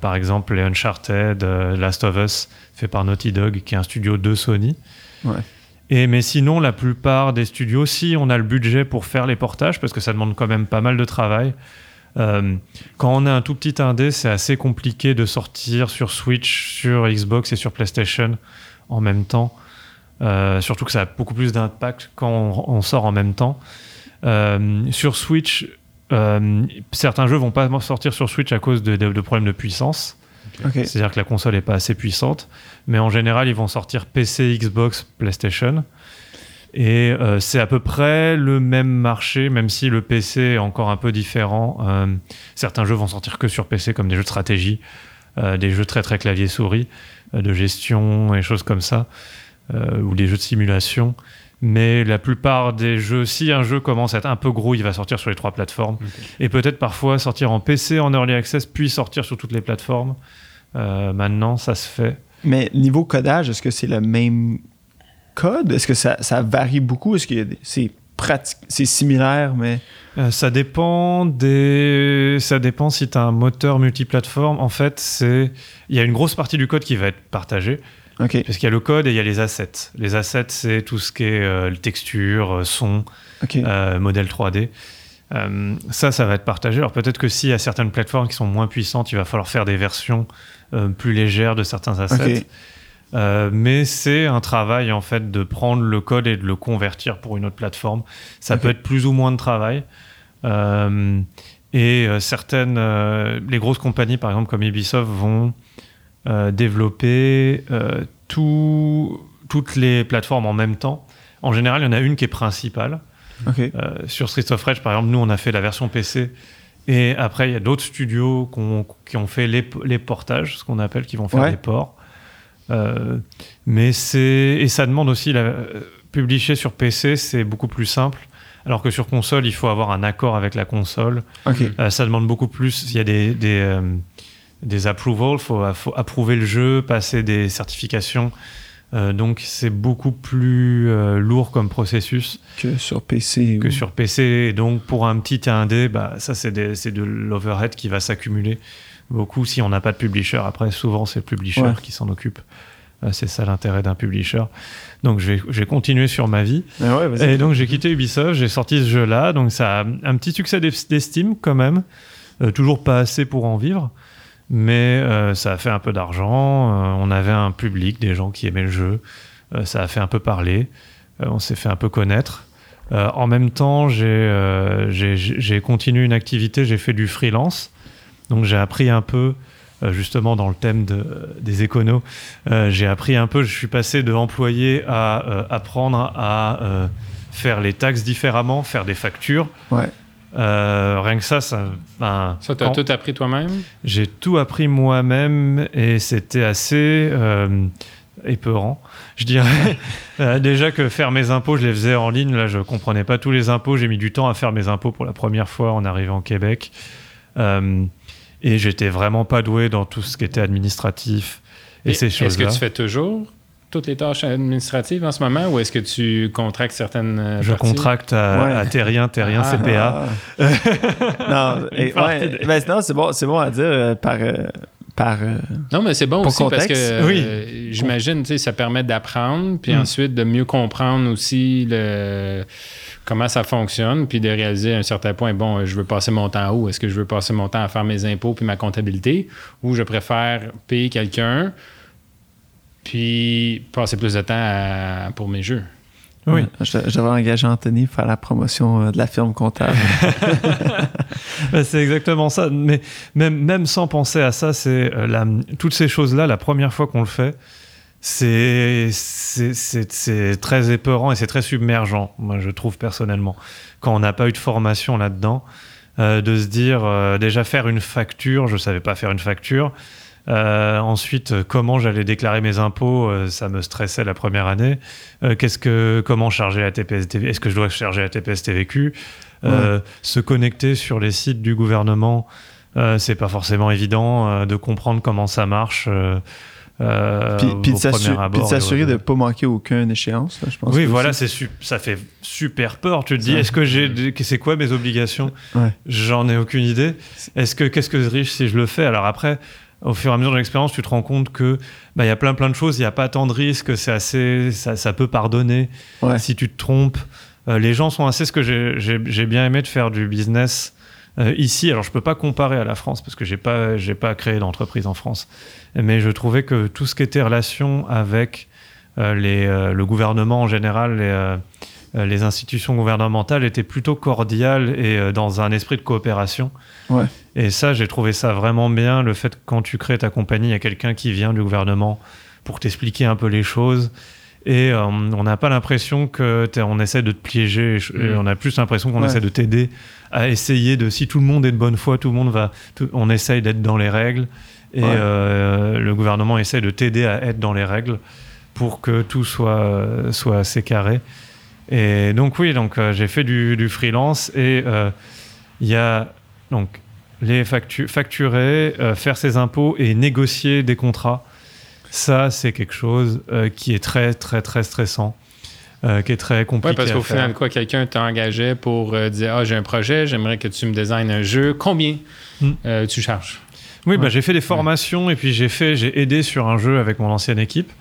Par exemple, les Uncharted, Last of Us, fait par Naughty Dog, qui est un studio de Sony. Ouais. Et mais sinon, la plupart des studios, si on a le budget pour faire les portages, parce que ça demande quand même pas mal de travail. euh, quand on est un tout petit indé, c'est assez compliqué de sortir sur Switch, sur Xbox et sur PlayStation en même temps. Euh, surtout que ça a beaucoup plus d'impact quand on, sort en même temps. Euh, sur Switch, certains jeux vont pas sortir sur Switch à cause de problèmes de puissance. C'est-à-dire que la console n'est pas assez puissante. Mais en général, ils vont sortir PC, Xbox, PlayStation. Et euh, c'est à peu près le même marché, même si le PC est encore un peu différent. Euh, certains jeux vont sortir que sur PC, comme des jeux de stratégie, euh, des jeux très très clavier-souris, de gestion et choses comme ça, ou des jeux de simulation. Mais la plupart des jeux, si un jeu commence à être un peu gros, il va sortir sur les trois plateformes. Et peut-être parfois sortir en PC, en early access, puis sortir sur toutes les plateformes. Euh, maintenant, ça se fait. Mais niveau codage, est-ce que c'est le même code? Est-ce que ça, ça varie beaucoup? Est-ce que c'est pratique, c'est similaire, mais. Euh, ça dépend des. Ça dépend si tu as un moteur multiplateforme. En fait, c'est. Il y a une grosse partie du code qui va être partagée. Ok. Parce qu'il y a le code et il y a les assets. Les assets, c'est tout ce qui est euh, texture, euh, son, modèle 3D. Euh, ça, ça va être partagé. Alors peut-être que s'il y a certaines plateformes qui sont moins puissantes, il va falloir faire des versions euh, plus légères de certains assets. Euh, mais c'est un travail en fait de prendre le code et de le convertir pour une autre plateforme. Ça peut être plus ou moins de travail. Et certaines, les grosses compagnies par exemple comme Ubisoft vont développer tout- toutes les plateformes en même temps. En général, il y en a une qui est principale. Ok. Euh, sur Streets of Rage, par exemple, nous, on a fait la version PC. Et après, il y a d'autres studios qui ont fait les, les portages, ce qu'on appelle, qui vont faire Ouais. des ports. Euh, mais c'est et ça demande aussi la euh, publier sur PC, c'est beaucoup plus simple. Alors que sur console, il faut avoir un accord avec la console. Euh, ça demande beaucoup plus. Il y a des des, euh, des approvals, faut, faut approuver le jeu, passer des certifications Euh, donc c'est beaucoup plus euh, lourd comme processus que sur PC. Que sur PC. Et donc pour un petit indé, bah, ça c'est de l'overhead qui va s'accumuler beaucoup si on n'a pas de publisher. Après, souvent c'est le publisher qui s'en occupe. Euh, c'est ça l'intérêt d'un publisher. Donc j'ai continué sur ma vie. Ah et donc j'ai quitté Ubisoft, j'ai sorti ce jeu-là. Donc ça a un petit succès d'estime quand même. toujours pas assez pour en vivre mais euh, ça a fait un peu d'argent. Euh, on avait un public, des gens qui aimaient le jeu. Euh, ça a fait un peu parler. on s'est fait un peu connaître. en même temps, j'ai continué une activité, j'ai fait du freelance. Donc j'ai appris un peu, justement dans le thème de, des éconos, j'ai appris un peu, je suis passé de employé à apprendre à faire les taxes différemment, faire des factures. Ouais. Euh, rien que ça, ça. Ben, ça, t'as tout appris toi-même J'ai tout appris moi-même et c'était assez euh, épeurant, je dirais. Euh, déjà que faire mes impôts, je les faisais en ligne. Là, je comprenais pas tous les impôts. J'ai mis du temps à faire mes impôts pour la première fois en arrivant au Québec. et j'étais vraiment pas doué dans tout ce qui était administratif et, et ces choses-là. Est-ce que tu fais toujours toutes les tâches administratives en ce moment ou est-ce que tu contractes certaines euh, Je contracte à, Terrien, Terrien ah, CPA. Ah. non, ben, non c'est bon, bon à dire euh, par... Euh, par non, mais c'est bon aussi parce que oui. j'imagine, ça permet d'apprendre, puis hmm. ensuite de mieux comprendre aussi le, comment ça fonctionne, puis de réaliser à un certain point, bon, je veux passer mon temps où? Est-ce que je veux passer mon temps à faire mes impôts puis ma comptabilité, ou je préfère payer quelqu'un puis passer plus de temps pour mes jeux. Oui. Je, devrais engager Anthony pour faire la promotion euh, de la firme comptable. Ben, c'est exactement ça. Mais même, même sans penser à ça, c'est euh, toutes ces choses-là, la première fois qu'on le fait, c'est très épeurant et c'est très submergent, moi je trouve personnellement. Quand on n'a pas eu de formation là-dedans, euh, de se dire déjà faire une facture, je ne savais pas faire une facture, euh, ensuite, comment j'allais déclarer mes impôts, euh, ça me stressait la première année. Euh, qu'est-ce que, comment charger la TPS Est-ce que je dois charger la TPS TVQ Se connecter sur les sites du gouvernement, c'est pas forcément évident de comprendre comment ça marche. Euh, puis, de s'assurer de ne pas manquer aucune échéance, je pense. Oui, voilà, c'est ça fait super peur. Tu te dis, est-ce que j'ai, c'est quoi mes obligations? J'en ai aucune idée. Est-ce que qu'est-ce que je riche si je le fais? Alors après, au fur et à mesure de l'expérience, tu te rends compte que bah, il y a plein plein de choses, il n'y a pas tant de risques, c'est assez, ça, peut pardonner si tu te trompes. Euh, les gens sont assez ce que j'ai bien aimé de faire du business euh, ici. Alors je peux pas comparer à la France parce que j'ai pas j'ai pas créé d'entreprise en France, mais je trouvais que tout ce qui était relation avec euh, les, le gouvernement en général, les les institutions gouvernementales étaient plutôt cordiales et euh, dans un esprit de coopération. Et ça, j'ai trouvé ça vraiment bien, le fait que quand tu crées ta compagnie, il y a quelqu'un qui vient du gouvernement pour t'expliquer un peu les choses. Et euh, on n'a pas l'impression qu'on essaie de te piéger, mm. on a plus l'impression qu'on essaie de t'aider à essayer de, si tout le monde est de bonne foi, tout le monde va, on essaye d'être dans les règles. Et le gouvernement essaie de t'aider à être dans les règles pour que tout soit, soit assez carré. Et donc oui, donc euh, j'ai fait du, freelance et euh, il y a donc les facturer, euh, faire ses impôts et négocier des contrats. Ça, c'est quelque chose qui est très très très stressant. qui est très compliqué. Oui, parce qu'au final, quoi, quelqu'un t'a engagé pour dire Ah, j'ai un projet, j'aimerais que tu me designes un jeu. Combien hmm. tu charges? Oui, bah, j'ai fait des formations et puis j'ai fait, j'ai aidé sur un jeu avec mon ancienne équipe.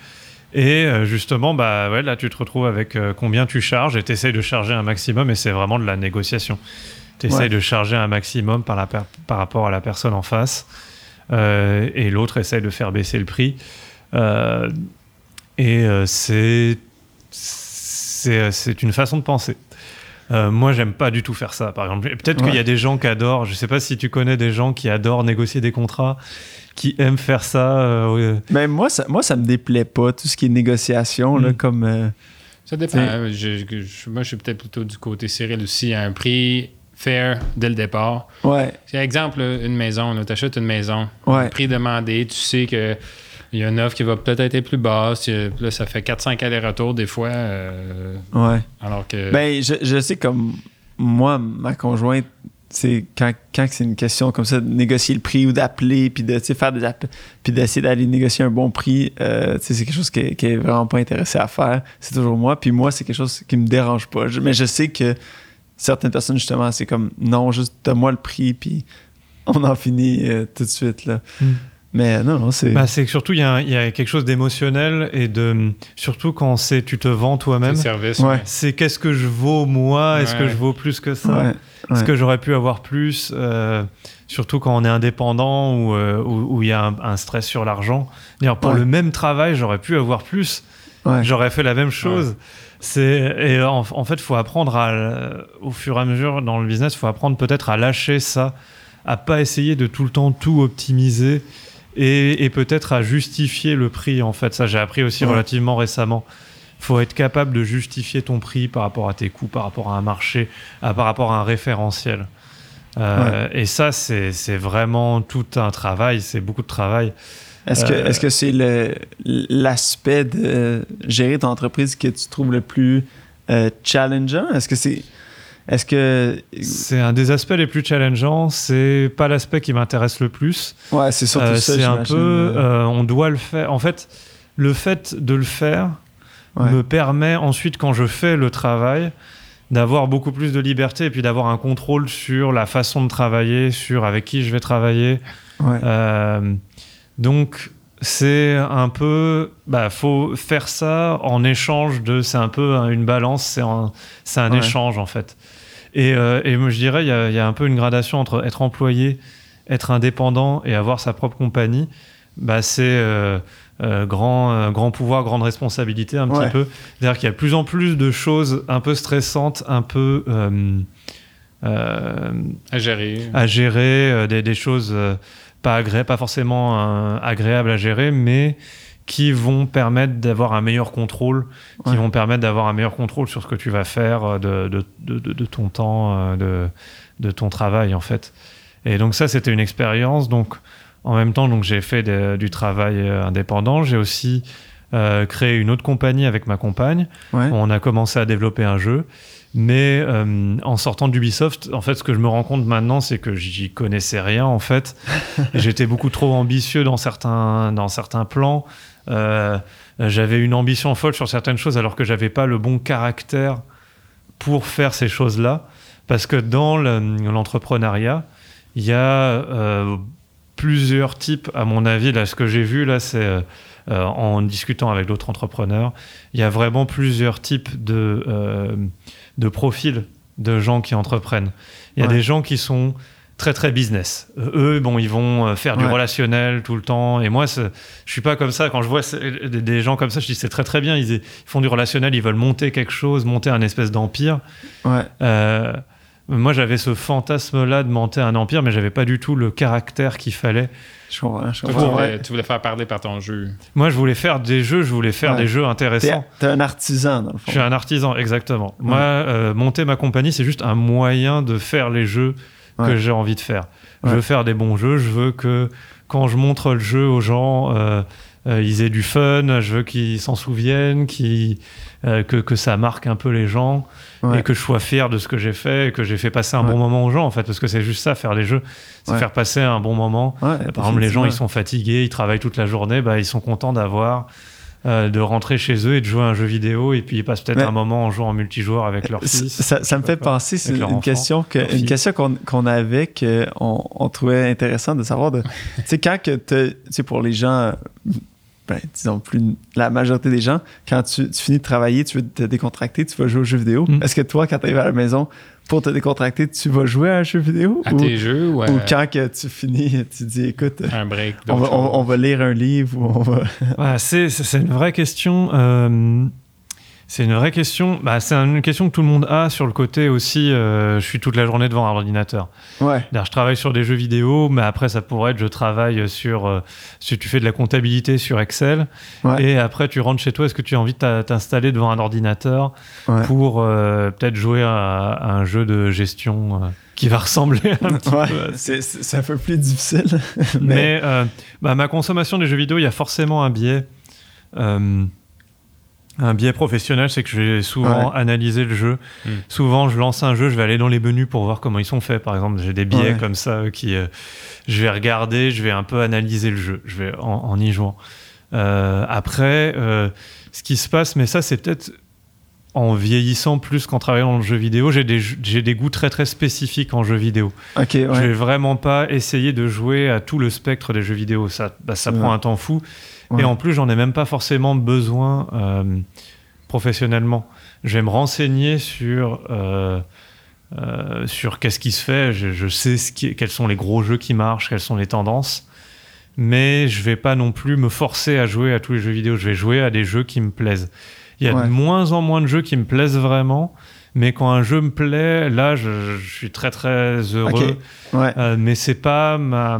Et euh, justement, bah, ouais, là, tu te retrouves avec euh, combien tu charges et tu essayes de charger un maximum et c'est vraiment de la négociation. Tu essayes de charger un maximum par, la par rapport à la personne en face euh, et l'autre essaye de faire baisser le prix. et c'est, c'est, une façon de penser. moi, j'aime pas du tout faire ça, par exemple. Peut-être qu'il y a des gens qui adorent, je sais pas si tu connais des gens qui adorent négocier des contrats qui aiment faire ça. Euh, Mais moi, ça, moi, ça me déplaît pas, tout ce qui est négociation, là, hmm. comme. Euh, ça dépend. moi, je suis peut-être plutôt du côté Cyril aussi, à un prix fair dès le départ. Ouais. exemple, une maison, tu achètes une maison, ouais. prix demandé, tu sais que. Il y a une offre qui va peut-être être plus basse. Là, ça fait 4-5 allers-retours des fois. Euh, ouais. Alors que. Ben, je, je sais comme moi, ma conjointe quand, quand c'est une question comme ça de négocier le prix ou d'appeler puis de faire puis d'essayer d'aller négocier un bon prix euh, c'est quelque chose qui est, vraiment pas intéressé à faire. C'est toujours moi puis moi c'est quelque chose qui me dérange pas. Mais je sais que certaines personnes justement c'est comme non juste donne-moi le prix puis on en finit euh, tout de suite là. Hmm. Mais non, non c'est. Bah, c'est que surtout, il y, a quelque chose d'émotionnel et de. Surtout quand c'est tu te vends toi-même. C'est qu'est-ce que je vaux moi? Est-ce que je vaux plus que ça? Est-ce que j'aurais pu avoir plus? Euh, Surtout quand on est indépendant ou euh, où il y a un, stress sur l'argent. Pour le même travail, j'aurais pu avoir plus. J'aurais fait la même chose. C'est et en, fait, il faut apprendre à, au fur et à mesure dans le business, il faut apprendre peut-être à lâcher ça, à pas essayer de tout le temps tout optimiser et, peut-être à justifier le prix. En fait, ça j'ai appris aussi relativement récemment. Il faut être capable de justifier ton prix par rapport à tes coûts, par rapport à un marché, par rapport à un référentiel. Euh, et ça, c'est vraiment tout un travail, c'est beaucoup de travail. Est-ce que euh, c'est -ce c'est l'aspect de gérer ton entreprise que tu trouves le plus euh, challengeant? Est-ce que c'est est-ce que. C'est un des aspects les plus challengeants. C'est pas l'aspect qui m'intéresse le plus. Ouais, c'est surtout euh, ça. C'est un peu. Euh, on doit le faire. En fait, le fait de le faire me permet ensuite, quand je fais le travail, d'avoir beaucoup plus de liberté et puis d'avoir un contrôle sur la façon de travailler, sur avec qui je vais travailler. Euh, donc, c'est un peu, bah, faut faire ça en échange de, c'est un peu une balance, c'est un, un échange en fait. Et, euh, et moi, je dirais, il y, y, a un peu une gradation entre être employé, être indépendant et avoir sa propre compagnie. Bah, c'est euh, euh, grand, grand pouvoir, grande responsabilité un petit peu. C'est-à-dire qu'il y a de plus en plus de choses un peu stressantes, un peu à gérer, à gérer des, des, choses pas, agré pas forcément agréables à gérer, mais qui vont permettre d'avoir un meilleur contrôle, qui vont permettre d'avoir un meilleur contrôle sur ce que tu vas faire euh, de, de, de, de ton temps, euh, de, de ton travail en fait. Et donc ça, c'était une expérience. Donc en même temps, donc j'ai fait du travail euh, indépendant. J'ai aussi créé une autre compagnie avec ma compagne. On a commencé à développer un jeu. Mais en sortant d'Ubisoft, en fait, ce que je me rends compte maintenant, c'est que j'y connaissais rien, en fait. J'étais beaucoup trop ambitieux dans certains, dans certains plans. Euh, j'avais une ambition folle sur certaines choses alors que j'avais pas le bon caractère pour faire ces choses-là. Parce que dans l'entrepreneuriat, il y a euh, plusieurs types, à mon avis. Là, ce que j'ai vu, là, c'est euh, en discutant avec d'autres entrepreneurs, il y a vraiment plusieurs types de, de profils de gens qui entreprennent. Il y a des gens qui sont très très business. Euh, eux, bon, ils vont euh, faire du relationnel tout le temps. Et moi, je suis pas comme ça. Quand je vois des gens comme ça, je dis c'est très très bien. Ils, font du relationnel, ils veulent monter quelque chose, monter un espèce d'empire. Euh, moi, j'avais ce fantasme-là de monter un empire, mais j'avais pas du tout le caractère qu'il fallait. Je comprends, je comprends. Tu, voulais, faire parler par ton jeu. Moi, je voulais faire des jeux, je voulais faire des jeux intéressants. T'es un artisan, dans le fond. Je suis un artisan, exactement. Moi, monter ma compagnie, c'est juste un moyen de faire les jeux que j'ai envie de faire. Je veux faire des bons jeux, je veux que quand je montre le jeu aux gens, euh, euh, ils aient du fun, je veux qu'ils s'en souviennent, euh, que, que ça marque un peu les gens et que je sois fier de ce que j'ai fait et que j'ai fait passer un bon moment aux gens en fait parce que c'est juste ça faire des jeux. C'est faire passer un bon moment. Par exemple les gens ils sont fatigués ils travaillent toute la journée bah, ils sont contents d'avoir euh, de rentrer chez eux et de jouer à un jeu vidéo et puis ils passent peut-être un moment en jouant en multijoueur avec leur fils. Ça, me fait penser, c'est une, question que, une question qu'on avait qu'on on trouvait intéressant de savoir. Tu sais, quand que tu sais, pour les gens, ben, disons plus la majorité des gens, quand tu, finis de travailler, tu veux te décontracter, tu vas jouer aux jeux vidéo. Mm. Est-ce que toi, quand tu arrives à la maison, pour te décontracter, tu vas jouer à un jeu vidéo? À tes jeux, Ou quand que tu finis, tu dis, écoute, un break, on va, lire un livre ou on va... c'est une vraie question. Euh, c'est une vraie question. Bah, c'est une question que tout le monde a sur le côté aussi. Euh, je suis toute la journée devant un ordinateur. Ouais. Je travaille sur des jeux vidéo, mais après, ça pourrait être je travaille sur. Euh, si tu fais de la comptabilité sur Excel, et après, tu rentres chez toi, est-ce que tu as envie de t'installer devant un ordinateur pour euh, peut-être jouer à, un jeu de gestion qui va ressembler un petit peu C'est un peu plus difficile. mais, bah, ma consommation des jeux vidéo, il y a forcément un biais un biais professionnel, c'est que je vais souvent analyser le jeu. Hmm. Souvent, je lance un jeu, je vais aller dans les menus pour voir comment ils sont faits. Par exemple, j'ai des biais comme ça qui, euh, je vais regarder, je vais un peu analyser le jeu, je vais en, y jouant. Euh, après, euh, ce qui se passe, mais ça, c'est peut-être en vieillissant plus qu'en travaillant dans le jeu vidéo, j'ai des, j'ai des goûts très très spécifiques en jeu vidéo. Ok. ouais. Je vais vraiment pas essayer de jouer à tout le spectre des jeux vidéo. Ça, bah, ça prend un temps fou. Et en plus, j'en ai même pas forcément besoin euh, professionnellement. Je vais me renseigner sur, euh, euh, sur qu'est-ce qui se fait. Je, sais ce qui, quels sont les gros jeux qui marchent, quelles sont les tendances. Mais je vais pas non plus me forcer à jouer à tous les jeux vidéo. Je vais jouer à des jeux qui me plaisent. Il y a de moins en moins de jeux qui me plaisent vraiment. Mais quand un jeu me plaît, là, je, suis très très heureux. Ouais. mais c'est pas ma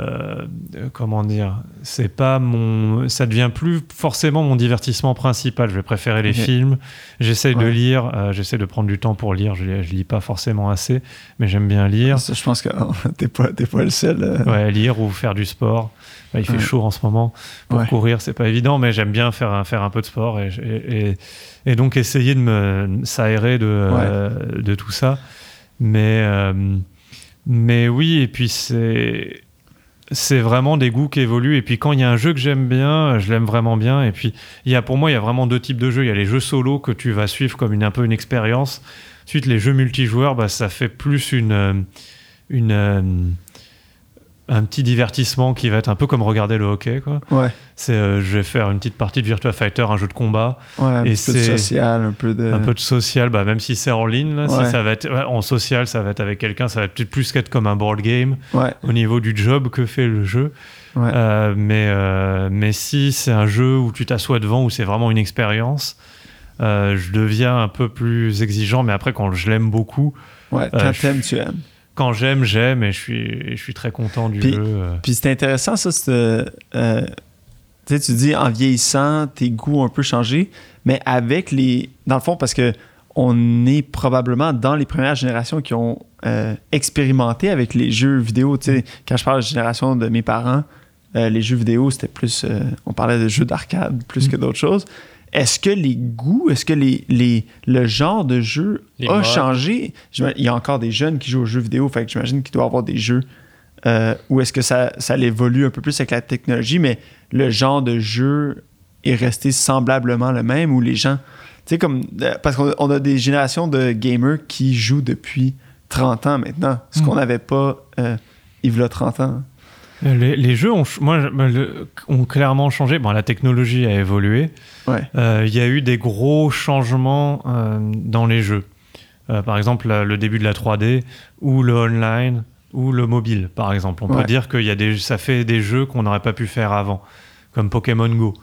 euh, comment dire, c'est pas mon, ça devient plus forcément mon divertissement principal. Je vais préférer les films. J'essaie de lire, euh, j'essaie de prendre du temps pour lire. Je, je, lis pas forcément assez, mais j'aime bien lire. je pense que oh, t'es pas, pas le seul. Euh. Ouais, lire ou faire du sport. il fait chaud en ce moment. Pour courir, c'est pas évident, mais j'aime bien faire un, faire un peu de sport et, et, et donc essayer de me s'aérer de, de tout ça. Mais, mais oui, et puis c'est c'est vraiment des goûts qui évoluent. Et puis quand il y a un jeu que j'aime bien, je l'aime vraiment bien. Et puis il y a pour moi, il y a vraiment deux types de jeux. Il y a les jeux solo que tu vas suivre comme une, un peu une expérience. Ensuite, les jeux multijoueurs, bah, ça fait plus une, euh, une, euh, un petit divertissement qui va être un peu comme regarder le hockey. Quoi. Ouais. C'est, euh, je vais faire une petite partie de Virtua Fighter, un jeu de combat. Ouais, un et peu de social, un peu de... Un peu de social, bah, même si c'est en ligne. Là, si ça va être, en social, ça va être avec quelqu'un, ça va peut-être plus qu'être comme un board game au niveau du job que fait le jeu. Euh, mais, euh, mais si c'est un jeu où tu t'assois devant, où c'est vraiment une expérience, je deviens un peu plus exigeant. Mais après, quand je l'aime beaucoup... Ouais, quand t'aimes, tu aimes quand j'aime, j'aime et je suis, je suis très content du jeu. Euh. Puis c'est intéressant, ça. Euh, tu tu dis en vieillissant, tes goûts ont un peu changé, mais avec les. Dans le fond, parce que on est probablement dans les premières générations qui ont euh, expérimenté avec les jeux vidéo. Tu sais, quand je parle de génération de mes parents, les jeux vidéo, c'était plus. on parlait de jeux d'arcade plus que mm. d'autres choses. Est-ce que les goûts, est-ce que les, les, le genre de jeu a changé? Il y a encore des jeunes qui jouent aux jeux vidéo, fait que j'imagine qu'il doit y avoir des jeux euh, ou est-ce que ça, ça évolue un peu plus avec la technologie, mais le genre de jeu est resté semblablement le même ou les gens. Tu sais, comme. Euh, parce qu'on a des générations de gamers qui jouent depuis 30 ans maintenant, ce hmm. qu'on n'avait pas euh, il y a 30 ans. Les, jeux ont, moi, ont clairement changé. Bon, la technologie a évolué. Euh, il y a eu des gros changements euh, dans les jeux. Euh, par exemple, le début de la 3D ou le online ou le mobile, par exemple. On peut dire que y a des, ça fait des jeux qu'on n'aurait pas pu faire avant, comme Pokémon Go.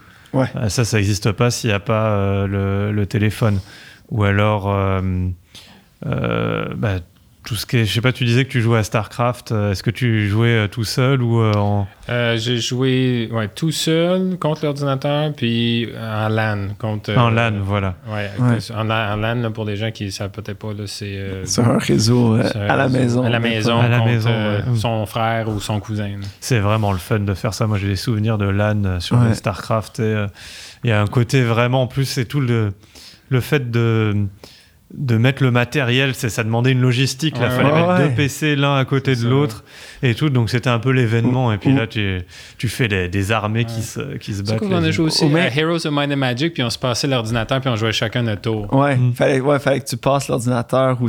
ça, ça n'existe pas s'il n'y a pas le, le, téléphone. Ou alors, bah, tout ce qui est, je sais pas, tu disais que tu jouais à StarCraft. Euh, est-ce que tu jouais euh, tout seul ou euh, en... J'ai joué ouais, tout seul contre l'ordinateur, puis en LAN. Contre, en LAN, voilà. Ouais, En, LAN, pour les gens qui ne savent peut-être pas, c'est... sur un réseau à la maison. À la maison, à la maison son frère ou son cousin. C'est vraiment le fun de faire ça. Moi, j'ai des souvenirs de LAN sur StarCraft. Il y a un côté vraiment, en plus, c'est tout le, le fait de de mettre le matériel, ça demandait une logistique. Il fallait mettre deux PC l'un à côté de l'autre et tout. Donc c'était un peu l'événement. Et puis là, tu, tu fais des, armées qui, se, qui se battent. on a joué aussi à Heroes of Might and Magic, puis on se passait l'ordinateur, puis on jouait chacun notre tour. Ouais, mm. fallait, ouais, fallait que tu passes l'ordinateur ou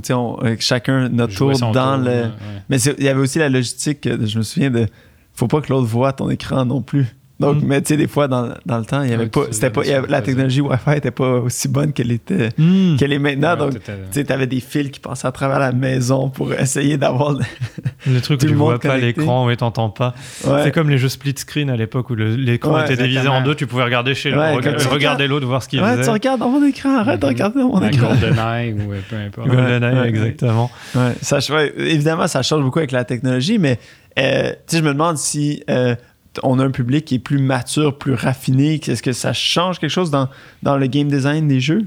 chacun notre tour dans le. Mais il y avait aussi la logistique, je me souviens de. Faut pas que l'autre voit ton écran non plus. Donc, mm. mais tu sais, des fois, dans, dans, le temps, il y avait pas, c'était pas, la technologie Wi-Fi n'était pas aussi bonne qu'elle était, mm. qu'elle est maintenant. donc, tu sais, avais des fils qui passaient à travers la maison pour essayer d'avoir le, truc où tu vois pas l'écran et t'entends pas. C'est comme les jeux split screen à l'époque où l'écran était divisé en deux, tu pouvais regarder chez l'autre, regarder l'autre, voir ce qu'il faisait. Ouais, tu regardes dans mon écran, arrête de mm-hmm. regarder dans mon écran. GoldenEye ou peu importe. GoldenEye, exactement. Ouais, ça, évidemment, ça change beaucoup avec la technologie, mais euh, tu sais, je me demande si euh, on a un public qui est plus mature, plus raffiné. Est-ce que ça change quelque chose dans, dans le game design des jeux?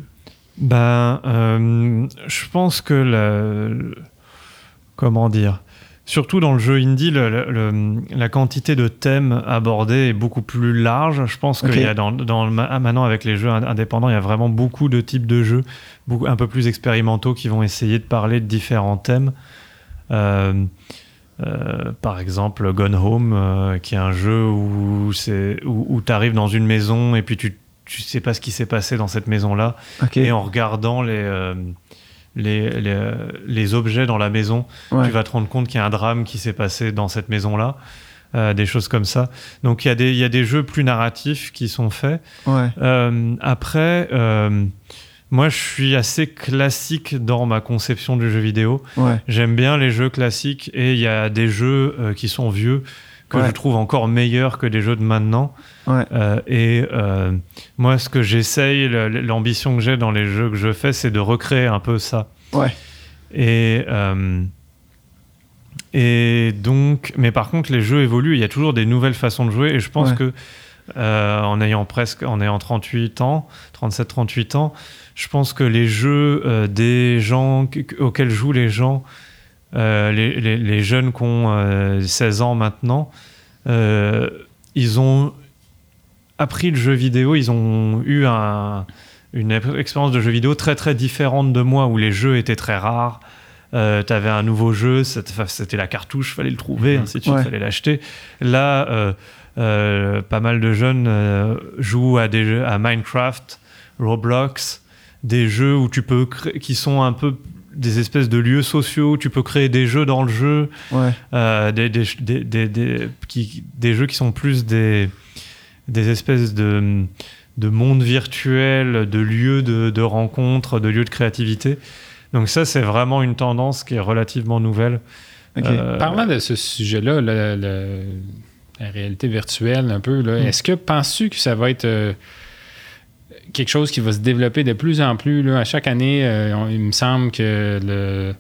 Ben, euh, je pense que le, comment dire, surtout dans le jeu indie, la quantité de thèmes abordés est beaucoup plus large. Je pense qu'il y a dans, maintenant avec les jeux indépendants, il y a vraiment beaucoup de types de jeux, beaucoup, un peu plus expérimentaux qui vont essayer de parler de différents thèmes. Euh, euh, par exemple, Gone Home, euh, qui est un jeu où, où, tu arrives dans une maison et puis tu, tu sais pas ce qui s'est passé dans cette maison-là. Et en regardant les, les, les, objets dans la maison, tu vas te rendre compte qu'il y a un drame qui s'est passé dans cette maison-là. Euh, des choses comme ça. Donc il y, a des, y a des jeux plus narratifs qui sont faits. Euh, après, euh, moi je suis assez classique dans ma conception du jeu vidéo. J'aime bien les jeux classiques et il y a des jeux qui sont vieux que je trouve encore meilleurs que des jeux de maintenant. et moi, ce que j'essaye, l'ambition que j'ai dans les jeux que je fais, c'est de recréer un peu ça. Ouais. Et, et donc, mais par contre, les jeux évoluent. Il y a toujours des nouvelles façons de jouer. Et je pense que euh, en ayant presque, en ayant 38 ans, 37-38 ans, je pense que les jeux euh, des gens auxquels jouent les gens, euh, les, les, jeunes qui ont 16 ans maintenant, ils ont appris le jeu vidéo, ils ont eu un, une expérience de jeu vidéo très très différente de moi, où les jeux étaient très rares, euh, tu avais un nouveau jeu, c'était la cartouche, fallait le trouver, mhm. ainsi de suite, fallait l'acheter. Là, euh, euh, pas mal de jeunes jouent à des jeux, à Minecraft, Roblox, des jeux où tu peux qui sont un peu des espèces de lieux sociaux, tu peux créer des jeux dans le jeu, des, des, des, qui, des, jeux qui sont plus des, des espèces de, de mondes virtuels, de lieux de, de rencontres, de lieux de créativité. Donc ça, c'est vraiment une tendance qui est relativement nouvelle. Euh, Parlant de ce sujet-là, la réalité virtuelle un peu, hmm. est-ce que penses-tu que ça va être euh, quelque chose qui va se développer de plus en plus? Là, à chaque année, euh, il me semble que le,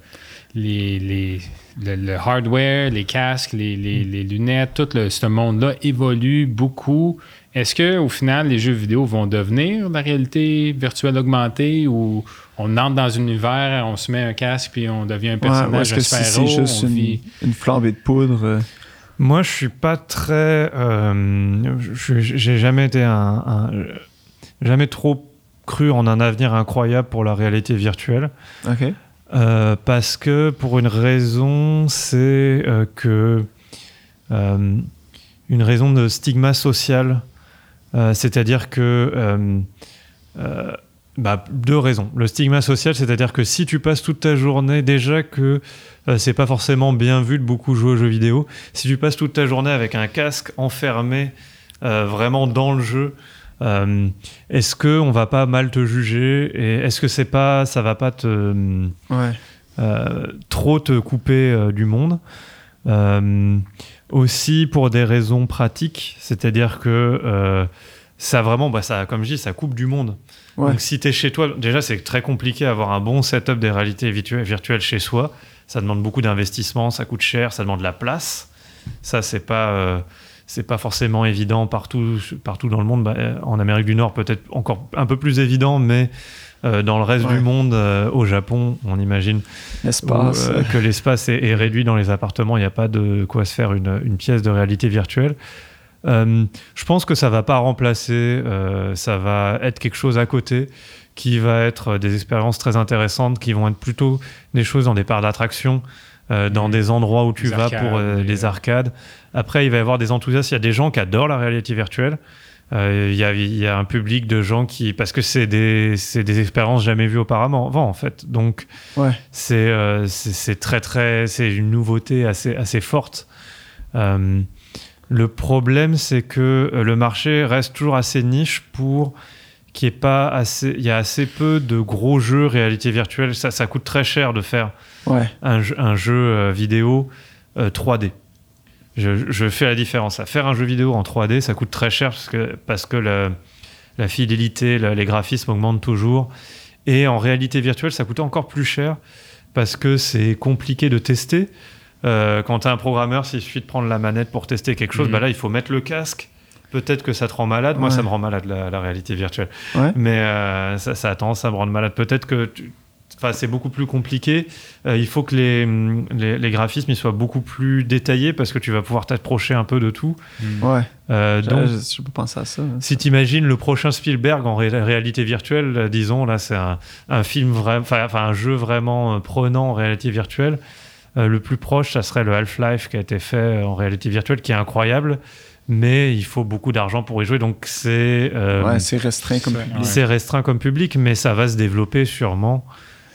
les, le, hardware, les casques, les, hmm. lunettes, tout ce monde-là évolue beaucoup. Est-ce que au final, les jeux vidéo vont devenir la réalité virtuelle augmentée ou on entre dans un univers, on se met un casque puis on devient un personnage ouais, est-ce que c'est juste une, une, flambée de poudre euh? Moi, je suis pas très. Euh, j'ai jamais été un, jamais trop cru en un avenir incroyable pour la réalité virtuelle. Euh, parce que pour une raison, c'est que une raison de stigma social euh, c'est-à-dire que euh, euh, bah, deux raisons. Le stigma social, c'est-à-dire que si tu passes toute ta journée, déjà que c'est pas forcément bien vu de beaucoup jouer aux jeux vidéo, si tu passes toute ta journée avec un casque enfermé vraiment dans le jeu, est-ce que on va pas mal te juger et est-ce que c'est pas, ça va pas te trop te couper du monde? Aussi pour des raisons pratiques, c'est-à-dire que euh, ça vraiment, bah ça, comme je dis, ça coupe du monde. Donc si tu es chez toi, déjà c'est très compliqué d'avoir un bon setup des réalités virtuelles chez soi. Ça demande beaucoup d'investissement, ça coûte cher, ça demande de la place. Ça c'est pas euh, c'est pas forcément évident partout partout dans le monde. Bah, en Amérique du Nord peut-être encore un peu plus évident, mais euh, dans le reste du monde, euh, au Japon, on imagine euh, que l'espace est, réduit dans les appartements. Il n'y a pas de quoi se faire une, une pièce de réalité virtuelle. je pense que ça va pas remplacer, ça va être quelque chose à côté qui va être des expériences très intéressantes, qui vont être plutôt des choses dans des parcs d'attraction, dans des endroits où tu vas pour les arcades. Après, il va y avoir des enthousiastes. Il y a des gens qui adorent la réalité virtuelle. Euh, il y, y, a, un public de gens qui parce que c'est des, des expériences jamais vues auparavant en fait donc ouais. Euh, c'est c'est très très c'est une nouveauté assez assez forte euh, le problème c'est que le marché reste toujours assez niche pour n'y ait pas assez il y a assez peu de gros jeux réalité virtuelle ça ça coûte très cher de faire ouais. un, un, jeu vidéo 3D je, fais la différence. À faire un jeu vidéo en 3D, ça coûte très cher parce que, parce que la, fidélité, les graphismes augmentent toujours. Et en réalité virtuelle, ça coûte encore plus cher parce que c'est compliqué de tester. Euh, quand tu es un programmeur, s'il suffit de prendre la manette pour tester quelque chose, mhm. bah là, il faut mettre le casque. Peut-être que ça te rend malade. Moi, ça me rend malade, la, réalité virtuelle. Mais euh, ça, ça, a tendance à me rendre malade. Peut-être que Enfin, c'est beaucoup plus compliqué. Euh, il faut que les, les, les, graphismes ils soient beaucoup plus détaillés parce que tu vas pouvoir t'approcher un peu de tout. Ouais. Euh, donc, je, je, peux penser à ça. si tu imagines le prochain Spielberg en ré- réalité virtuelle, disons, là, c'est un, un film vraiment, enfin, un jeu vraiment prenant en réalité virtuelle. Euh, le plus proche, ça serait le Half-Life qui a été fait en réalité virtuelle, qui est incroyable, mais il faut beaucoup d'argent pour y jouer, donc c'est euh, Ouais, c'est restreint comme Ouais. public. c'est restreint comme public, mais ça va se développer sûrement.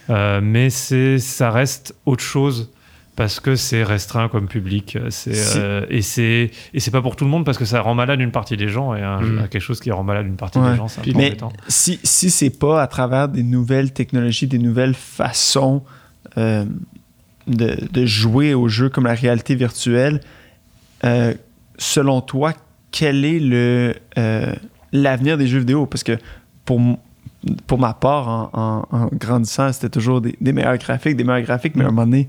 Euh, mais c'est, ça reste autre chose parce que c'est restreint comme public. C'est, euh, et c'est et c'est pas pour tout le monde parce que ça rend malade une partie des gens et un, Mm. quelque chose qui rend malade une partie Ouais. des gens, c'est un Mais embêtant. si, si c'est pas à travers des nouvelles technologies, des nouvelles façons euh, de, de jouer au jeu comme la réalité virtuelle, euh, selon toi, quel est le euh, l'avenir des jeux vidéo? Parce que pour, pour ma part, en, en- en grandissant, c'était toujours des, des meilleurs graphiques, des meilleurs graphiques, mais à un moment donné,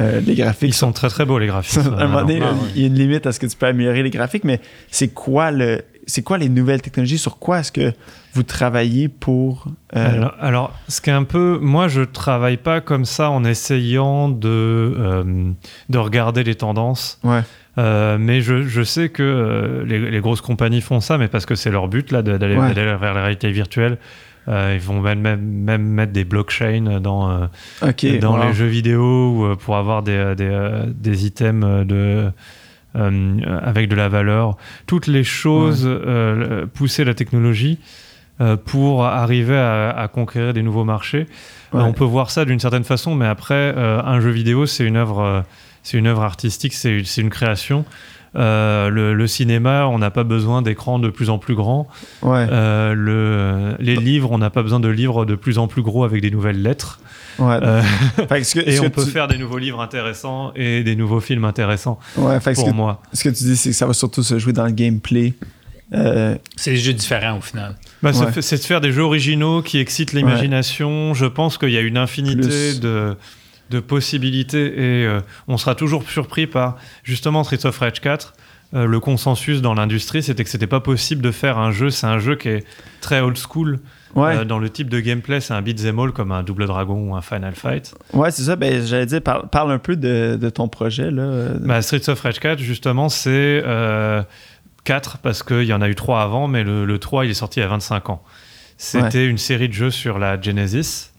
euh, les graphiques Ils sont très très beaux les graphismes. à un moment donné, Ah, ouais. il y a une limite à ce que tu peux améliorer les graphiques, mais c'est quoi le c'est quoi les nouvelles technologies? Sur quoi est-ce que vous travaillez pour euh, Alors, alors, ce qui est un peu, moi, je travaille pas comme ça en essayant de euh, de regarder les tendances. Ouais. Euh, mais je, je sais que euh, les, les grosses compagnies font ça, mais parce que c'est leur but là d'aller Ouais. vers la réalité virtuelle. Euh, ils vont même, même, même mettre des blockchains dans, Ok. dans wow. les jeux vidéo ou, pour avoir des, des, des items de, avec de la valeur. Toutes les choses, pousser la technologie pour arriver à, à conquérir des nouveaux marchés. Ouais. On peut voir ça d'une certaine façon, mais après, un jeu vidéo, c'est une œuvre, c'est une œuvre artistique, c'est une création. Euh, le, le cinéma, on n'a pas besoin d'écrans de plus en plus grands. Ouais. Euh, le, les livres, on n'a pas besoin de livres de plus en plus gros avec des nouvelles lettres. ouais. Euh, Fait que ce que- et ce que on peut tu- faire des nouveaux livres intéressants et des nouveaux films intéressants Ouais, fait que ce pour que, moi. ce que tu dis, c'est que ça va surtout se jouer dans le gameplay. Euh, C'est des jeux différents au final. Bah, c'est Ouais. c'est de faire des jeux originaux qui excitent l'imagination. Je pense qu'il y a une infinité Plus. de, de possibilités et euh, on sera toujours surpris par justement Streets of Rage 4. euh, le consensus dans l'industrie, c'était que c'était pas possible de faire un jeu. C'est un jeu qui est très old school ouais. euh, dans le type de gameplay. C'est un beat'em all comme un Double Dragon ou un Final Fight. ouais, c'est ça. Ben, j'allais dire, parle, parle un peu de, de ton projet. Là. Bah, Streets of Rage 4, justement, c'est euh, 4 parce qu'il y en a eu 3 avant, mais le, le 3 il est sorti il y a 25 ans. C'était une série de jeux sur la Genesis,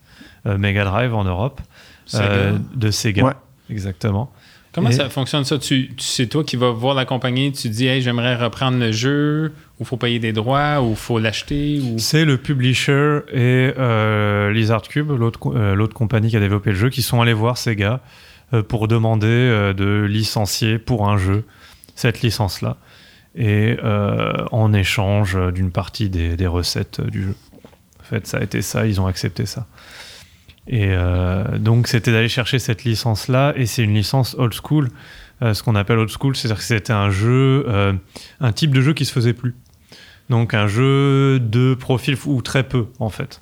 euh, Mega Drive en Europe, Sega. euh, de Sega. Ouais. Exactement. Comment Et- ça fonctionne ça? Tu, tu- c'est toi qui vas voir la compagnie, tu dis hey, j'aimerais reprendre le jeu, ou faut payer des droits, ou faut l'acheter, ou. C'est le publisher et euh, Lizard Cube, l'autre euh, l'autre compagnie qui a développé le jeu, qui sont allés voir Sega euh, pour demander euh, de licencier pour un jeu cette licence-là. Et euh, en échange d'une partie des, des recettes du jeu. En fait, ça a été ça, ils ont accepté ça. Et euh, donc, c'était d'aller chercher cette licence-là, et c'est une licence old school. Euh, ce qu'on appelle old school, c'est-à-dire que c'était un jeu, euh, un type de jeu qui se faisait plus. Donc un jeu de profil ou très peu en fait.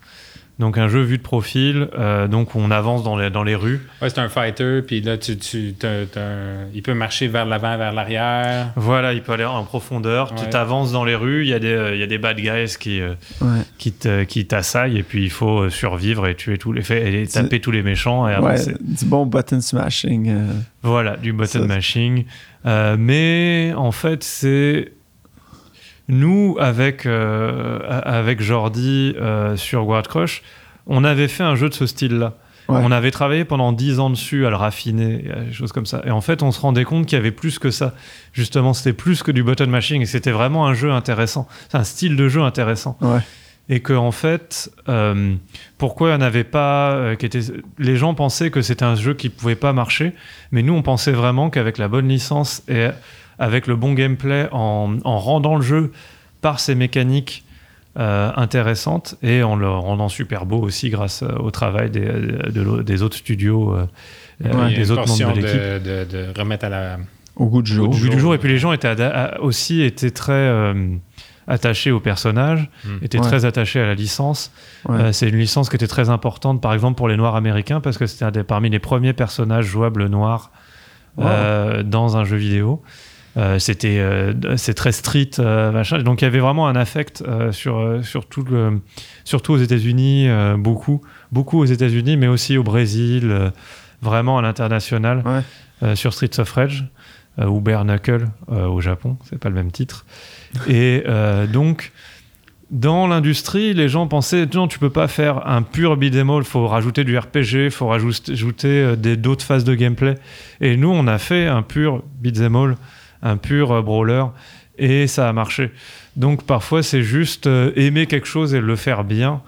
Donc un jeu vu de profil, euh, donc on avance dans les, dans les rues. Ouais, c'est un fighter, puis là, tu, tu, un- il peut marcher vers l'avant, vers l'arrière. Voilà, il peut aller en profondeur. Tu t'avances dans les rues, il y, a des, euh, il y a des bad guys qui, euh, Ouais. qui, t'assaillent et puis il faut euh, survivre et tuer tous les faits et taper tous les méchants et avancer. du bon button smashing. euh, Voilà, du button Ça- mashing. Euh, mais en fait, c'est nous avec euh, avec Jordi euh, sur Guard Crush, on avait fait un jeu de ce style-là. Ouais. On avait travaillé pendant 10 ans dessus à le raffiner, à des choses comme ça. Et en fait, on se rendait compte qu'il y avait plus que ça. Justement, c'était plus que du button mashing et c'était vraiment un jeu intéressant. C'est un style de jeu intéressant. Ouais. Et que en fait, euh, pourquoi il n'y en avait pas euh, qui était... Les gens pensaient que c'était un jeu qui pouvait pas marcher, mais nous on pensait vraiment qu'avec la bonne licence et avec le bon gameplay, en, en rendant le jeu par ses mécaniques euh, intéressantes et en le rendant super beau aussi grâce euh, au travail des, de l'au- des autres studios, euh, euh, des autres membres de l'équipe. de, de- de remettre à la. Au goût du jour. Au goût du jour. jour, et puis les gens étaient aussi étaient très euh, attachés au personnage, Hmm. étaient Ouais. très attachés à la licence. Ouais. Euh, c'est une licence qui était très importante, par exemple pour les Noirs américains, parce que c'était un des- parmi les premiers personnages jouables noirs Wow. euh, dans un jeu vidéo. Euh, c'était c'est très street machin. Donc il y avait vraiment un affect sur surtout surtout aux États-Unis beaucoup beaucoup aux États-Unis mais aussi au Brésil vraiment à l'international sur Streets of Rage ou Bare Knuckle au Japon c'est pas le même titre. Et donc dans l'industrie, les gens pensaient non, tu peux pas faire un pur beat'em all, faut rajouter du RPG, il faut rajouter euh, d'autres phases de gameplay. Et nous, on a fait un pur beat'em all, un pur euh, brawler, et ça a marché. Donc parfois, c'est juste euh, aimer quelque chose et le faire bien.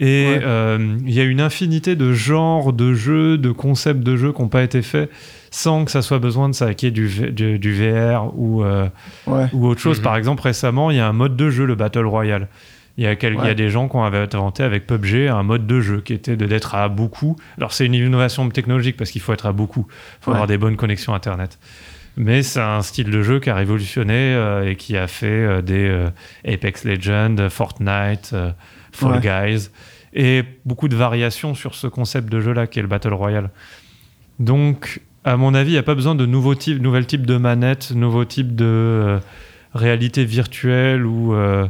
Et il y a une infinité de genres de jeux, de concepts de jeux qui n'ont pas été faits sans que ça soit besoin de s'acquérir du, du, du, VR ou, euh, ou autre chose. Mhm. Par exemple, récemment, il y a un mode de jeu, le Battle Royale. Il y, a il y a des gens qui ont inventé avec PUBG un mode de jeu qui était d'être à beaucoup. Alors, c'est une innovation technologique parce qu'il faut être à beaucoup. Il faut avoir des bonnes connexions Internet. Mais c'est un style de jeu qui a révolutionné euh, et qui a fait euh, des Apex Legends, Fortnite, Fall Guys et beaucoup de variations sur ce concept de jeu-là qui est le Battle Royale. Donc, à mon avis, il n'y a pas besoin de nouveaux types, nouvelles types de manettes, nouveaux types de euh, réalité virtuelle ou. Euh,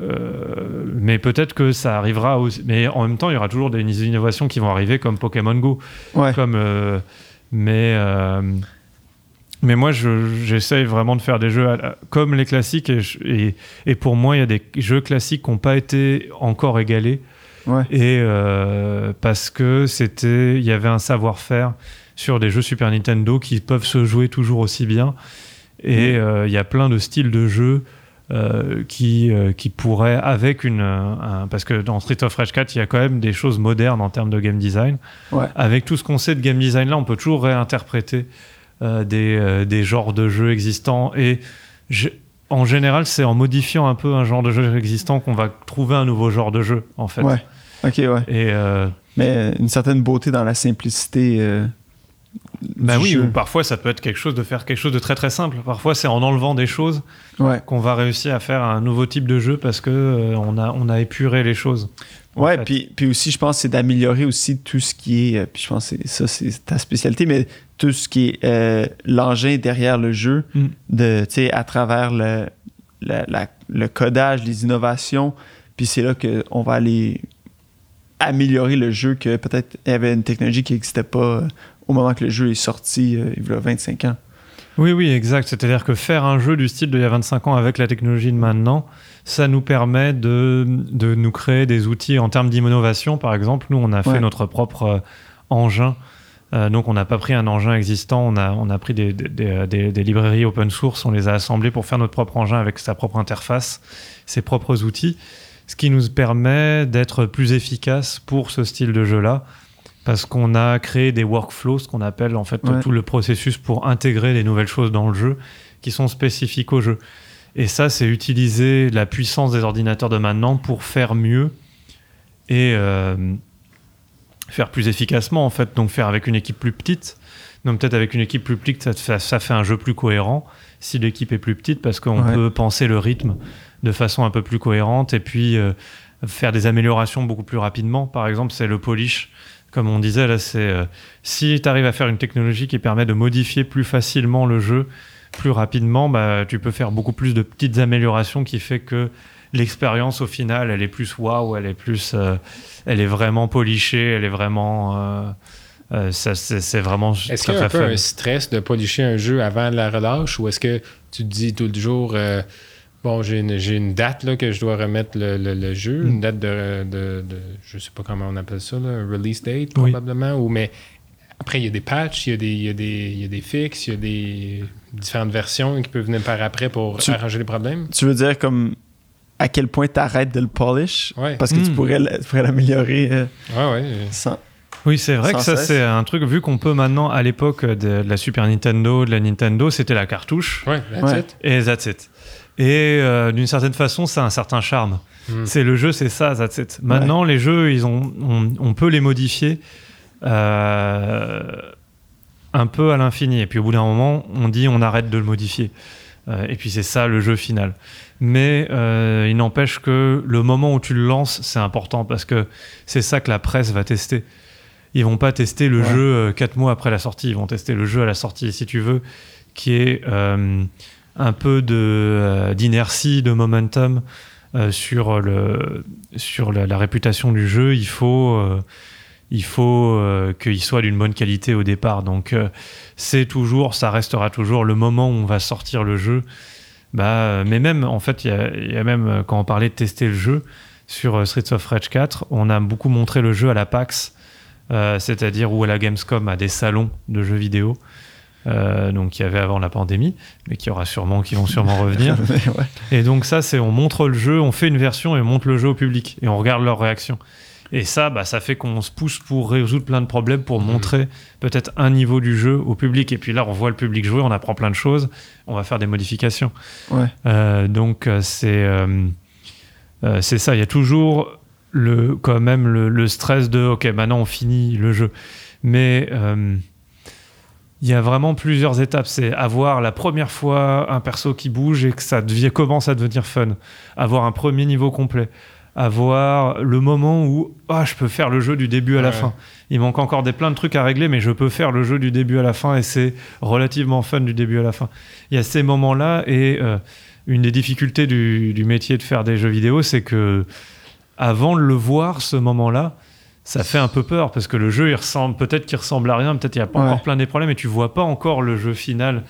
euh, mais peut-être que ça arrivera aussi. Mais en même temps, il y aura toujours des innovations qui vont arriver comme Pokémon Go. Comme, mais, mais moi, j'essaye vraiment de faire des jeux comme les classiques. Et, et, pour moi, il y a des jeux classiques qui n'ont pas été encore égalés. Et parce que c'était, il y avait un savoir-faire sur des jeux Super Nintendo qui peuvent se jouer toujours aussi bien. Et euh, il y a plein de styles de jeux euh, qui, euh, qui pourraient, avec une. parce que dans Street of Rage 4, il y a quand même des choses modernes en termes de game design. Avec tout ce qu'on sait de game design là, on peut toujours réinterpréter des, des, genres de jeux existants. Et en général, c'est en modifiant un peu un genre de jeu existant qu'on va trouver un nouveau genre de jeu, en fait. Ouais. Ok, ouais. Et, Mais une certaine beauté dans la simplicité. Bah oui, ou parfois ça peut être quelque chose de faire quelque chose de très très simple. Parfois c'est en enlevant des choses qu'on va réussir à faire un nouveau type de jeu parce que euh, on, a, on a épuré les choses. Ouais, puis, puis aussi je pense c'est d'améliorer aussi tout ce qui est, euh, puis je pense que ça c'est ta spécialité, mais tout ce qui est euh, l'engin derrière le jeu, mm. de, à travers le, le codage, les innovations, puis c'est là qu'on va aller améliorer le jeu que peut-être il y avait une technologie qui n'existait pas au moment que le jeu est sorti, euh, il y a 25 ans. Oui, oui, exact. C'est-à-dire que faire un jeu du style d'il y a 25 ans avec la technologie de maintenant, ça nous permet de, de nous créer des outils en termes d'innovation. Par exemple, nous, on a fait notre propre euh, engin. Euh, donc, on n'a pas pris un engin existant, on a, on a pris des, des, des, librairies open source, on les a assemblées pour faire notre propre engin avec sa propre interface, ses propres outils, ce qui nous permet d'être plus efficace pour ce style de jeu-là parce qu'on a créé des workflows, ce qu'on appelle en fait tout le processus pour intégrer des nouvelles choses dans le jeu qui sont spécifiques au jeu. Et ça, c'est utiliser la puissance des ordinateurs de maintenant pour faire mieux et euh, faire plus efficacement en fait. Donc faire avec une équipe plus petite. Donc peut-être avec une équipe plus petite, ça fait, ça fait un jeu plus cohérent si l'équipe est plus petite parce qu'on peut penser le rythme de façon un peu plus cohérente et puis euh, faire des améliorations beaucoup plus rapidement. Par exemple, c'est le polish comme on disait là, c'est euh, si tu arrives à faire une technologie qui permet de modifier plus facilement le jeu, plus rapidement, bah, tu peux faire beaucoup plus de petites améliorations qui fait que l'expérience au final, elle est plus waouh, elle est plus, euh, elle est vraiment polichée, elle est vraiment. Euh, c'est vraiment. Est-ce qu'il y a un peu un stress de policher un jeu avant la relâche ou est-ce que tu te dis tout le jour Bon, j'ai une, une, date là, que je dois remettre le, le, jeu, une mm. date de, de, de, Je sais pas comment on appelle ça, là, release date probablement. Ou, mais après, il y a des patchs, il y a des, il y a des, il y a des fixes, il y a des différentes versions qui peuvent venir par après pour arranger les problèmes? Tu veux dire comme à quel point tu arrêtes de le polish Parce que tu mm. pourrais l'améliorer euh, ouais, ouais. sans. Oui, c'est vrai que ça, c'est un truc, vu qu'on peut maintenant, à l'époque de, la Super Nintendo, de la Nintendo, c'était la cartouche. Ouais, that's it. Et that's it. Et euh, d'une certaine façon, ça a un certain charme. Hmm. C'est le jeu, c'est ça, that's it. Maintenant, les jeux, ils ont, on, peut les modifier euh, un peu à l'infini. Et puis au bout d'un moment, on dit on arrête de le modifier. Euh, et puis c'est ça le jeu final. Mais il n'empêche que le moment où tu le lances, c'est important parce que c'est ça que la presse va tester. Ils vont pas tester le jeu quatre mois après la sortie, ils vont tester le jeu à la sortie, si tu veux, qui est un peu de, d'inertie, de momentum sur, le, sur la, réputation du jeu, il faut, il faut qu'il soit d'une bonne qualité au départ. Donc c'est toujours, ça restera toujours le moment où on va sortir le jeu. Bah, mais même, en fait, il y, a même, quand on parlait de tester le jeu, sur Streets of Rage 4, on a beaucoup montré le jeu à la PAX, c'est-à-dire où à la Gamescom, à des salons de jeux vidéo. Euh, donc qu'il y avait avant la pandémie, mais qui aura sûrement, qui vont sûrement revenir. Et donc ça, c'est on montre le jeu, on fait une version et on montre le jeu au public et on regarde leur réaction. Et ça, bah, ça fait qu'on se pousse pour résoudre plein de problèmes, pour mmh. montrer peut-être un niveau du jeu au public. Et puis là, on voit le public jouer, on apprend plein de choses, on va faire des modifications. Euh, donc euh, c'est c'est ça. Il y a toujours le quand même le, le, stress de ok, maintenant on finit le jeu, mais il y a vraiment plusieurs étapes. C'est avoir la première fois un perso qui bouge et que ça devient, commence à devenir fun. Avoir un premier niveau complet. Avoir le moment où ah, je peux faire le jeu du début à la fin. Il manque encore des plein de trucs à régler, mais je peux faire le jeu du début à la fin et c'est relativement fun du début à la fin. Il y a ces moments-là et euh, une des difficultés du, du, métier de faire des jeux vidéo, c'est que avant de le voir, ce moment-là, ça fait un peu peur parce que le jeu, il ressemble peut-être qu'il ressemble à rien, peut-être il y a pas encore plein des problèmes et tu vois pas encore le jeu final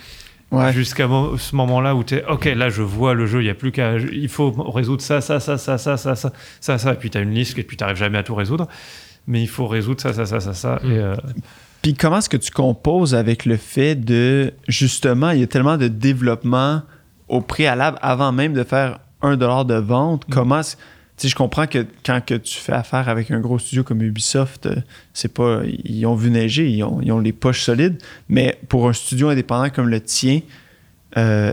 jusqu'à ce moment-là où tu es ok, là je vois le jeu, il y a plus qu'à il faut résoudre ça ça ça ça ça ça ça ça ça et puis tu as une liste et puis tu n'arrives jamais à tout résoudre, mais il faut résoudre ça ça ça ça ça et euh, Puis comment est-ce que tu composes avec le fait de justement, il y a tellement de développement au préalable avant même de faire un dollar de vente, mm. comment je comprends que quand que tu fais affaire avec un gros studio comme Ubisoft, euh, c'est pas. Ils ont vu neiger, ils ont, les poches solides. Mais pour un studio indépendant comme le tien, euh,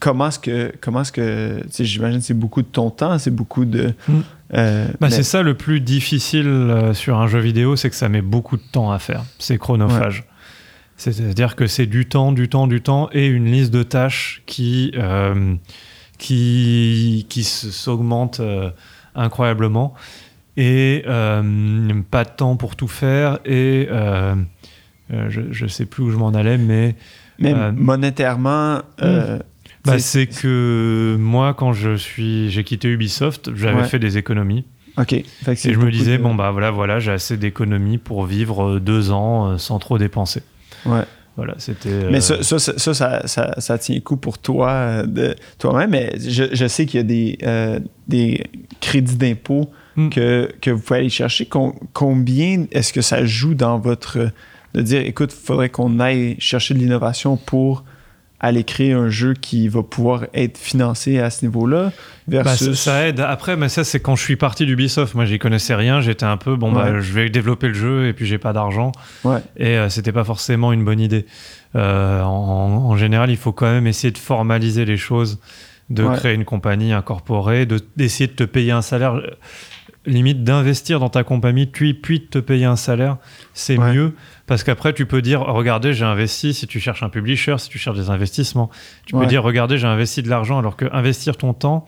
comment est-ce que. Comment est-ce que. J'imagine c'est beaucoup de ton temps, c'est beaucoup de. Hmm. Euh, bah, c'est ça le plus difficile sur un jeu vidéo, c'est que ça met beaucoup de temps à faire. C'est chronophage. C'est-à-dire que c'est du temps, du temps, du temps et une liste de tâches qui qui, qui s'augmente euh, incroyablement et euh, pas de temps pour tout faire et euh, je ne sais plus où je m'en allais mais mais monétairement hmm. bah, c'est que moi quand je suis j'ai quitté Ubisoft j'avais fait des économies Ok. et je me disais, bon, bah voilà, voilà j'ai assez d'économies pour vivre deux ans sans trop dépenser. Ouais. Voilà, c'était. Mais ça, ça, ça, ça, ça, tient coup pour toi, euh, de toi-même. Mais je, je, sais qu'il y a des, euh, des crédits d'impôt hmm. que, que, vous pouvez aller chercher. combien est-ce que ça joue dans votre. de dire, écoute, il faudrait qu'on aille chercher de l'innovation pour aller créer un jeu qui va pouvoir être financé à ce niveau-là bah, versus... ça, aide. Après, mais ça, c'est quand je suis parti d'Ubisoft. Moi, j'y connaissais rien. J'étais un peu, bon, bah, je vais développer le jeu et puis j'ai pas d'argent. Ouais. Et euh, c'était pas forcément une bonne idée. Euh, en, général, il faut quand même essayer de formaliser les choses, de créer une compagnie incorporée, d'essayer de te payer un salaire limite d'investir dans ta compagnie, puis, puis de te payer un salaire, c'est mieux. Parce qu'après, tu peux dire, regardez, j'ai investi, si tu cherches un publisher, si tu cherches des investissements, tu peux dire, regardez, j'ai investi de l'argent, alors que investir ton temps,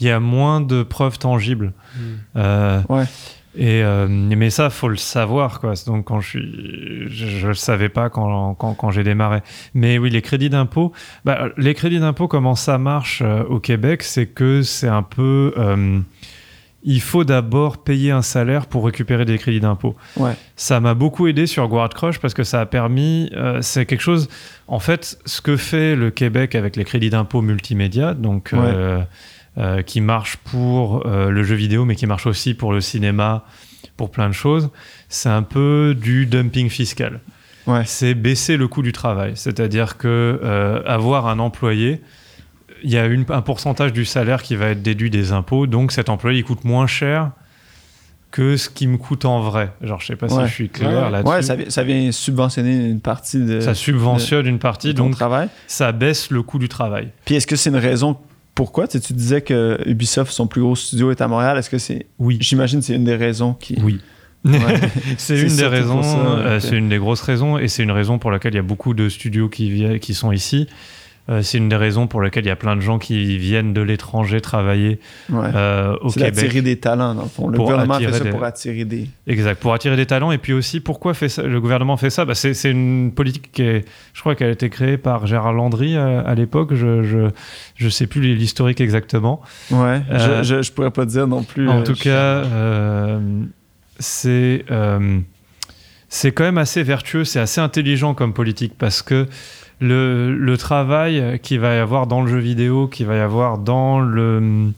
il y a moins de preuves tangibles. Hmm. Euh, ouais. Et euh, mais ça, faut le savoir, quoi. Donc quand je suis, je, le savais pas quand, quand, quand j'ai démarré. Mais oui, les crédits d'impôt, bah, les crédits d'impôt, comment ça marche euh, au Québec, c'est que c'est un peu il faut d'abord payer un salaire pour récupérer des crédits d'impôt. Ouais. Ça m'a beaucoup aidé sur Guard Crush parce que ça a permis, euh, c'est quelque chose, en fait, ce que fait le Québec avec les crédits d'impôt multimédia, donc euh, euh, qui marche pour le jeu vidéo, mais qui marche aussi pour le cinéma, pour plein de choses, c'est un peu du dumping fiscal. Ouais. C'est baisser le coût du travail, c'est-à-dire que avoir un employé il y a une, un pourcentage du salaire qui va être déduit des impôts, donc cet employé il coûte moins cher que ce qui me coûte en vrai. Genre, je sais pas si je suis clair là-dessus. Ouais, ça, ça, vient subventionner une partie de. Ça subventionne une partie, donc travail. ça baisse le coût du travail. Puis est-ce que c'est une raison pourquoi? Tu, tu disais que Ubisoft, son plus gros studio est à Montréal. Est-ce que c'est. Oui. J'imagine que c'est une des raisons qui. Oui. c'est une des raisons, euh, c'est une des grosses raisons, et c'est une raison pour laquelle il y a beaucoup de studios qui, qui sont ici. Euh, c'est une des raisons pour lesquelles il y a plein de gens qui viennent de l'étranger travailler Ouais. euh, au C'est Québec. d'attirer des talents, dans le fond. Le gouvernement fait attirer ça des- pour attirer des. Exact, pour attirer des talents. Et puis aussi, pourquoi fait ça, le gouvernement fait ça? Bah, c'est, c'est une politique qui est, je crois qu'elle a été créée par Gérard Landry euh, à, l'époque. Je, je, je sais plus l'historique exactement. Ouais. Je, je pourrais pas dire non plus. En tout je- cas, c'est, c'est quand même assez vertueux, c'est assez intelligent comme politique parce que le, le travail qu'il va y avoir dans le jeu vidéo, qu'il va y avoir dans le,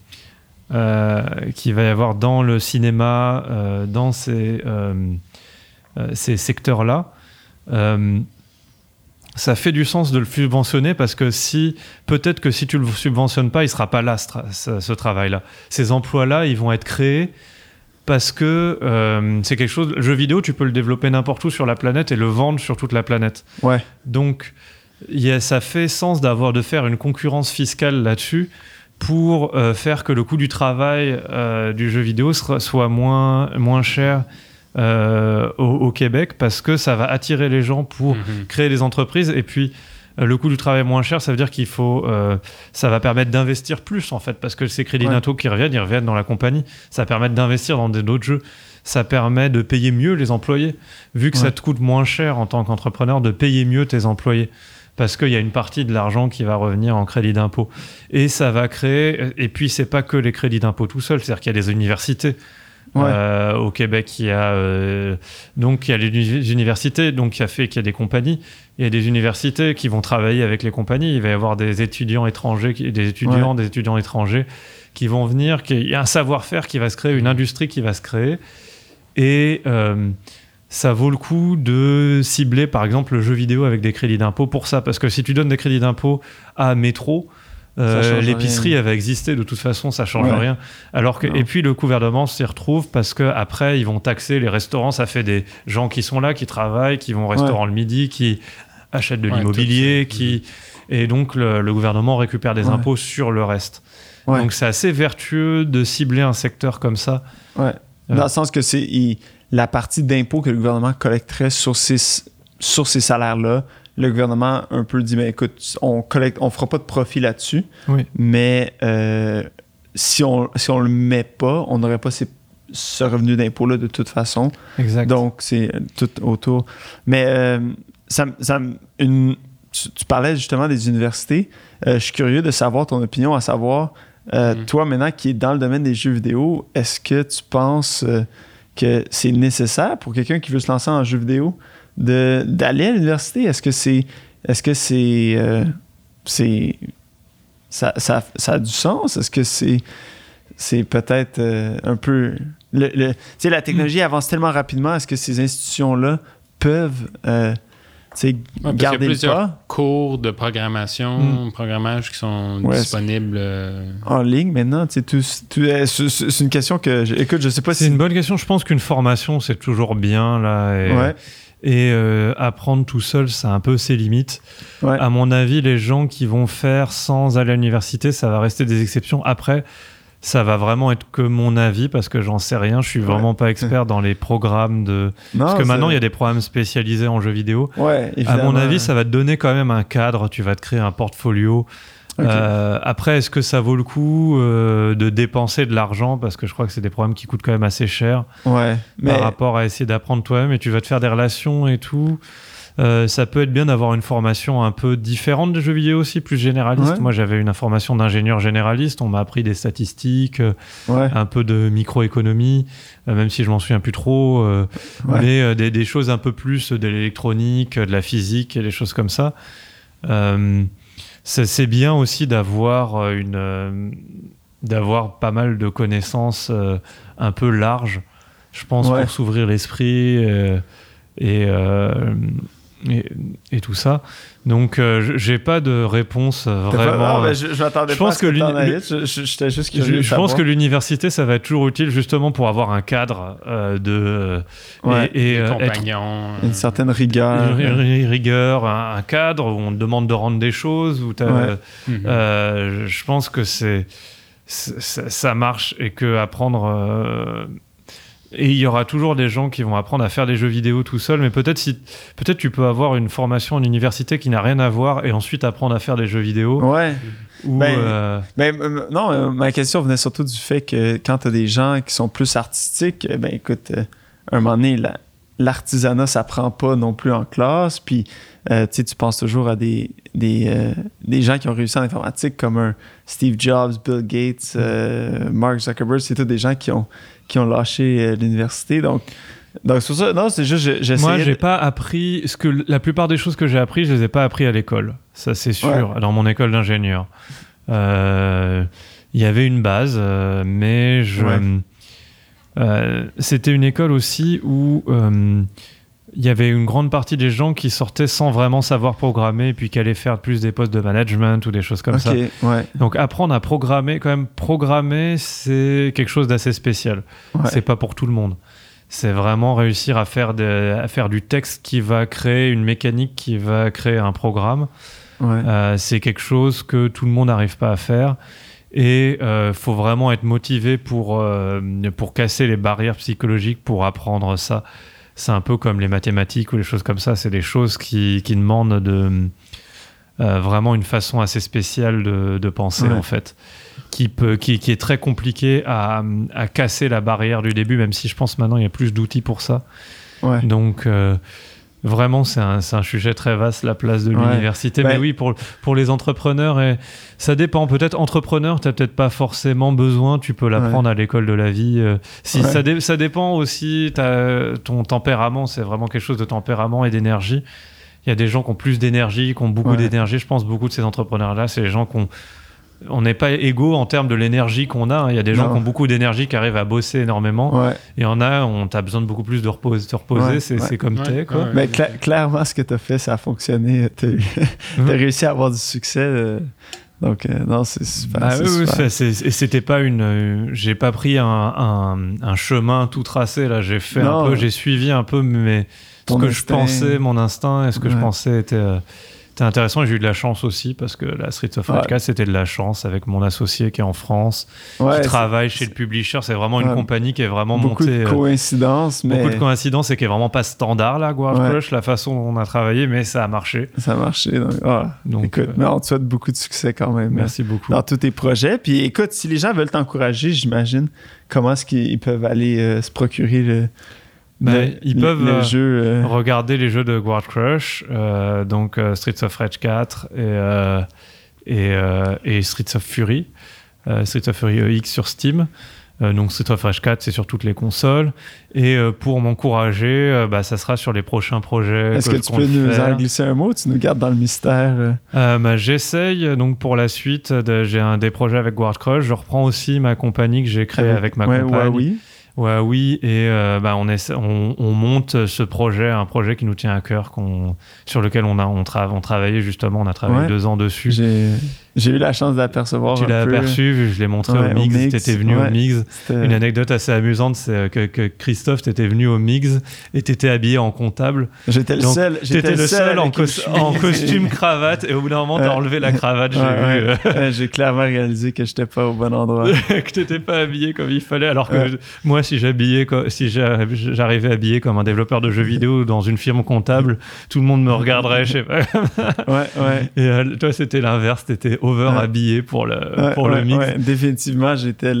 euh, qu'il va y avoir dans le cinéma, euh, dans ces, euh, ces secteurs-là, ça fait du sens de le subventionner parce que si peut-être que si tu le subventionnes pas, il sera pas là ce, tra- ce- ce travail-là. Ces emplois-là, ils vont être créés parce que euh, c'est quelque chose. Le jeu vidéo, tu peux le développer n'importe où sur la planète et le vendre sur toute la planète. Ouais. Donc, il y a- ça fait sens d'avoir de faire une concurrence fiscale là-dessus pour euh, faire que le coût du travail euh, du jeu vidéo soit moins, moins cher euh, au, au Québec parce que ça va attirer les gens pour Mhm. créer des entreprises et puis le coût du travail moins cher, ça veut dire qu'il faut, euh, ça va permettre d'investir plus en fait, parce que ces crédits Ouais. d'impôt qui reviennent, ils reviennent dans la compagnie. Ça permet d'investir dans d'autres jeux. Ça permet de payer mieux les employés, vu que ça te coûte moins cher en tant qu'entrepreneur de payer mieux tes employés, parce qu'il y a une partie de l'argent qui va revenir en crédit d'impôt. Et ça va créer. Et puis c'est pas que les crédits d'impôt tout seul, c'est-à-dire qu'il y a des universités. Ouais. Euh, au Québec, il y a euh, donc il y a les uni- universités, donc qui a fait qu'il y a des compagnies. Il y a des universités qui vont travailler avec les compagnies. Il va y avoir des étudiants étrangers, qui- des étudiants, des étudiants étrangers qui vont venir. qui- Il y a un savoir-faire qui va se créer, une industrie qui va se créer. Et euh, ça vaut le coup de cibler, par exemple, le jeu vidéo avec des crédits d'impôt pour ça. Parce que si tu donnes des crédits d'impôt à Métro, euh, l'épicerie elle va exister de toute façon, ça change Ouais. rien. Alors que Non. et puis le gouvernement s'y retrouve parce que après ils vont taxer les restaurants. Ça fait des gens qui sont là, qui travaillent, qui vont au restaurant le midi, qui achètent de Ouais, l'immobilier, qui et donc le, le gouvernement récupère des impôts sur le reste. Donc c'est assez vertueux de cibler un secteur comme ça. Ouais. Euh. Dans le sens que c'est il- la partie d'impôt que le gouvernement collecterait sur ces, sur ces salaires-là. Le gouvernement un peu dit, mais écoute, on collecte, on fera pas de profit là-dessus, Oui. mais euh, si on si on le met pas, on n'aurait pas ces- ce revenu d'impôt-là de toute façon. Exact. Donc, c'est tout autour. Mais euh, ça, ça une, tu, tu parlais justement des universités. Euh, je suis curieux de savoir ton opinion, à savoir, euh, Mhm. toi maintenant qui es dans le domaine des jeux vidéo, est-ce que tu penses euh, que c'est nécessaire pour quelqu'un qui veut se lancer en jeux vidéo d'aller à l'université? Est-ce que c'est. Est-ce que c'est. euh, c'est ça, ça, ça a du sens? Est-ce que c'est. C'est peut-être euh, un peu. Le, le- tu sais, la technologie avance tellement rapidement. Est-ce que ces institutions-là peuvent euh, sais, Ouais, y a plusieurs pas cours de programmation, programmage qui sont Ouais, disponibles. euh, en ligne maintenant? Tu sais, c'est une question que. je- écoute, je sais pas C'est si. une bonne question. Je pense qu'une formation, c'est toujours bien là. Et, Ouais, et, euh, apprendre tout seul, ça a un peu ses limites. ouais. À mon avis, les gens qui vont faire sans aller à l'université, ça va rester des exceptions. Après, ça va vraiment être que mon avis parce que j'en sais rien. Je suis Ouais. vraiment pas expert dans les programmes de. Non, Parce que maintenant, il y a des programmes spécialisés en jeux vidéo. Ouais, À mon avis, ça va te donner quand même un cadre. Tu vas te créer un portfolio. Euh, après, est-ce que ça vaut le coup euh, de dépenser de l'argent? Parce que je crois que c'est des programmes qui coûtent quand même assez cher Ouais, mais. par rapport à essayer d'apprendre toi-même et tu vas te faire des relations et tout. Euh, ça peut être bien d'avoir une formation un peu différente des jeux vidéo aussi, plus généraliste. Ouais. Moi, j'avais une formation d'ingénieur généraliste. On m'a appris des statistiques, euh, Ouais, un peu de microéconomie, euh, même si je m'en souviens plus trop. euh, Ouais. Mais des, des choses un peu plus de l'électronique, de la physique et des choses comme ça. C'est bien aussi d'avoir une d'avoir pas mal de connaissances euh, un peu larges, je pense, Ouais. pour s'ouvrir l'esprit euh, et, euh, et, et tout ça. Donc, euh, j'ai pas de réponse euh, T'as pas- vraiment. Ah, ben, euh, je, je m'attendais je pas pense à ce que. Je- je- J'étais juste je, curieux de je pense que l'université, ça va être toujours utile justement pour avoir un cadre euh, de euh, Ouais. et, euh, être. Une certaine rigueur. une ri- rigueur, un, un cadre où on te demande de rendre des choses, où t'as- Ouais. Mhm. euh, je pense que c'est c'est- ça ça marche et que apprendre euh, et il y aura toujours des gens qui vont apprendre à faire des jeux vidéo tout seul, mais peut-être si, peut-être tu peux avoir une formation en université qui n'a rien à voir et ensuite apprendre à faire des jeux vidéo. Ouais. Ou, Ben, euh, Ben, euh, non, euh, ma question venait surtout du fait que quand tu as des gens qui sont plus artistiques, euh, ben écoute, euh, un moment donné, la- l'artisanat, ça prend pas non plus en classe. Puis, tu tu penses toujours à des, des, des gens qui ont réussi en informatique comme un Steve Jobs, Bill Gates, Mark Zuckerberg. C'est tous des gens qui ont, qui ont lâché euh, l'université. Donc, donc pour ça. Non, c'est juste, je- j'essayais. Moi, j'ai de- pas appris ce que la plupart des choses que j'ai appris, je les ai pas appris à l'école. Ça, c'est sûr. Dans mon école d'ingénieur, Euh, il y avait une base, euh, mais je. Ouais. euh, C'était une école aussi où il y avait une grande partie des gens qui sortaient sans vraiment savoir programmer, et puis qui allaient faire plus des postes de management ou des choses comme ça. ouais. Donc apprendre à programmer, quand même, programmer, c'est quelque chose d'assez spécial. ouais. C'est pas pour tout le monde. C'est vraiment réussir à faire, des- à faire du texte qui va créer une mécanique, qui va créer un programme. ouais. Euh, c'est quelque chose que tout le monde n'arrive pas à faire. Et il faut vraiment être motivé pour, euh, pour casser les barrières psychologiques pour apprendre ça. C'est un peu comme les mathématiques ou les choses comme ça. C'est des choses qui, qui demandent de, euh, vraiment une façon assez spéciale de, de penser, Ouais. en fait. Qui, peut, qui, qui est très compliqué à, à casser la barrière du début, même si je pense maintenant il y a plus d'outils pour ça. ouais. Donc, euh, vraiment, c'est un, un sujet très vaste, la place de l'université. Mais oui, pour, pour les entrepreneurs, et ça dépend. Peut-être entrepreneur, tu n'as peut-être pas forcément besoin, tu peux l'apprendre à l'école de la vie. euh, si, ça, dé- ça dépend aussi, t'as- ton tempérament, c'est vraiment quelque chose de tempérament et d'énergie. Il y a des gens qui ont plus d'énergie, qui ont beaucoup d'énergie. Je pense beaucoup de ces entrepreneurs-là, c'est les gens qui ont. On n'est pas égaux en termes de l'énergie qu'on a. hein. Il y a des gens Non. qui ont beaucoup d'énergie, qui arrivent à bosser énormément. ouais. Et il y en a, on t'a besoin de beaucoup plus de repos- te reposer, Ouais, c'est ouais. comme Ouais, t'es, quoi. Mais cla- clairement, ce que tu as fait, ça a fonctionné. Tu as, Mhm. réussi à avoir du succès. euh, donc, euh, non, c'est super. Bah c'est oui, super. c'était pas une. euh, j'ai pas pris un, un, un chemin tout tracé, là. J'ai fait Non. un peu, j'ai suivi un peu mes, ce que instinct. je pensais, mon instinct, et ce que je pensais était. Euh, était intéressant et j'ai eu de la chance aussi parce que la Street of Rage Ouais. 4 c'était de la chance avec mon associé qui est en France Ouais, qui travaille chez le publisher c'est vraiment une Ouais. compagnie qui est vraiment beaucoup montée de euh, coïncidences, mais beaucoup de coïncidences et qui est vraiment pas standard là Guard. Crush la façon dont on a travaillé mais ça a marché ça a marché. Donc, donc écoute, euh, mais on te souhaite beaucoup de succès quand même. merci beaucoup Dans tous tes projets. Puis écoute, si les gens veulent t'encourager, j'imagine, comment est-ce qu'ils peuvent aller euh, se procurer le, Ben, le- ils peuvent, euh, euh, Regardez les jeux de Guard Crush, euh, donc euh, Streets of Rage 4 et, et, et Streets of Fury. Streets of Fury EX sur Steam. Donc Streets of Rage 4, c'est sur toutes les consoles. Et pour m'encourager, bah, ça sera sur les prochains projets. Est-ce que, tu peux nous en glisser un mot? Tu nous gardes dans le mystère. bah, J'essaye, donc pour la suite, j'ai un des projets avec Guard Crush. Je reprends aussi ma compagnie que j'ai créée avec, ma ouais, compagne. Ouais, oui, et euh, bah, on, essaie- on, on monte ce projet, un projet qui nous tient à cœur, qu'on, sur lequel on a on, tra- on travaillait justement, on a travaillé Ouais. deux ans dessus. J'ai j'ai eu la chance d'apercevoir Tu l'as aperçu, je l'ai montré Ouais, au Mix, Mix, t'étais venu ouais. au Mix. Une anecdote assez amusante, c'est que, que Christophe, t'étais venu au Mix et t'étais habillé en comptable. J'étais le seul. j'étais T'étais le seul en, cos- costume cravate et au bout d'un moment, t'as enlevé la cravate. J'ai euh, J'ai clairement réalisé que j'étais pas au bon endroit. que t'étais pas habillé comme il fallait. Alors que je- moi, si j'habillais, si j'a- j'arrivais habillé comme un développeur de jeux vidéo dans une firme comptable, tout le monde me regarderait. Je sais pas. Ouais, ouais. Et euh, toi, c'était l'inverse. T'étais over habillé pour le Ouais, pour ouais, le mix. ouais. Définitivement, j'étais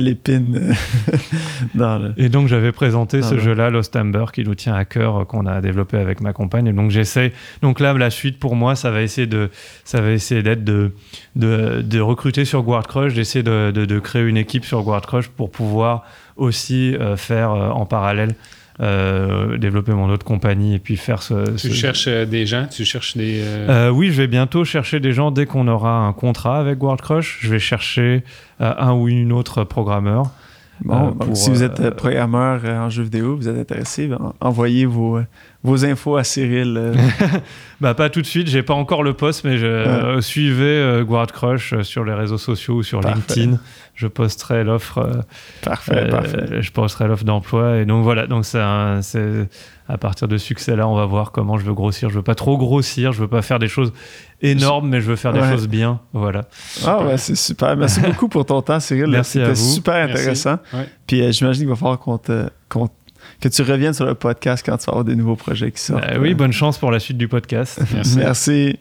l'épine euh, dans le. Et donc j'avais présenté ce jeu-là, Lost Amber, qui nous tient à cœur, euh, qu'on a développé avec ma compagne. Et donc j'essaie. Donc là, la suite pour moi, ça va essayer de, ça va essayer d'être de, de, de recruter sur Guard Crush, d'essayer de, de, de créer une équipe sur Guard Crush pour pouvoir aussi euh, faire euh, en parallèle. Euh, développer mon autre compagnie et puis faire ce, Tu ce- cherches euh, des gens, tu cherches des. euh, Euh, oui, je vais bientôt chercher des gens dès qu'on aura un contrat avec World Crush. Je vais chercher euh, un ou une autre programmeur. Bon, Euh, pour, si vous êtes euh, programmeur en jeux vidéo, vous êtes intéressé, ben, envoyez vos, euh, vos infos à Cyril? euh? Bah pas tout de suite, j'ai pas encore le poste, mais je euh, suivez euh, Guard Crush euh, sur les réseaux sociaux ou sur Parfait. LinkedIn. Je posterai l'offre, euh, parfait, euh, parfait. je posterai l'offre d'emploi et donc voilà. Donc c'est un- c'est à partir de succès là, on va voir comment je veux grossir. Je veux pas trop grossir, je veux pas faire des choses énormes, mais je veux faire des Ouais. choses bien. Voilà. Ah ouais, c'est super. Merci beaucoup pour ton temps, Cyril. Merci à C'était vous. super intéressant. Ouais. Puis euh, j'imagine qu'il va falloir qu'on te- qu'on- que tu reviennes sur le podcast quand tu vas avoir des nouveaux projets qui sortent. Euh, oui, bonne chance pour la suite du podcast. Merci. Merci.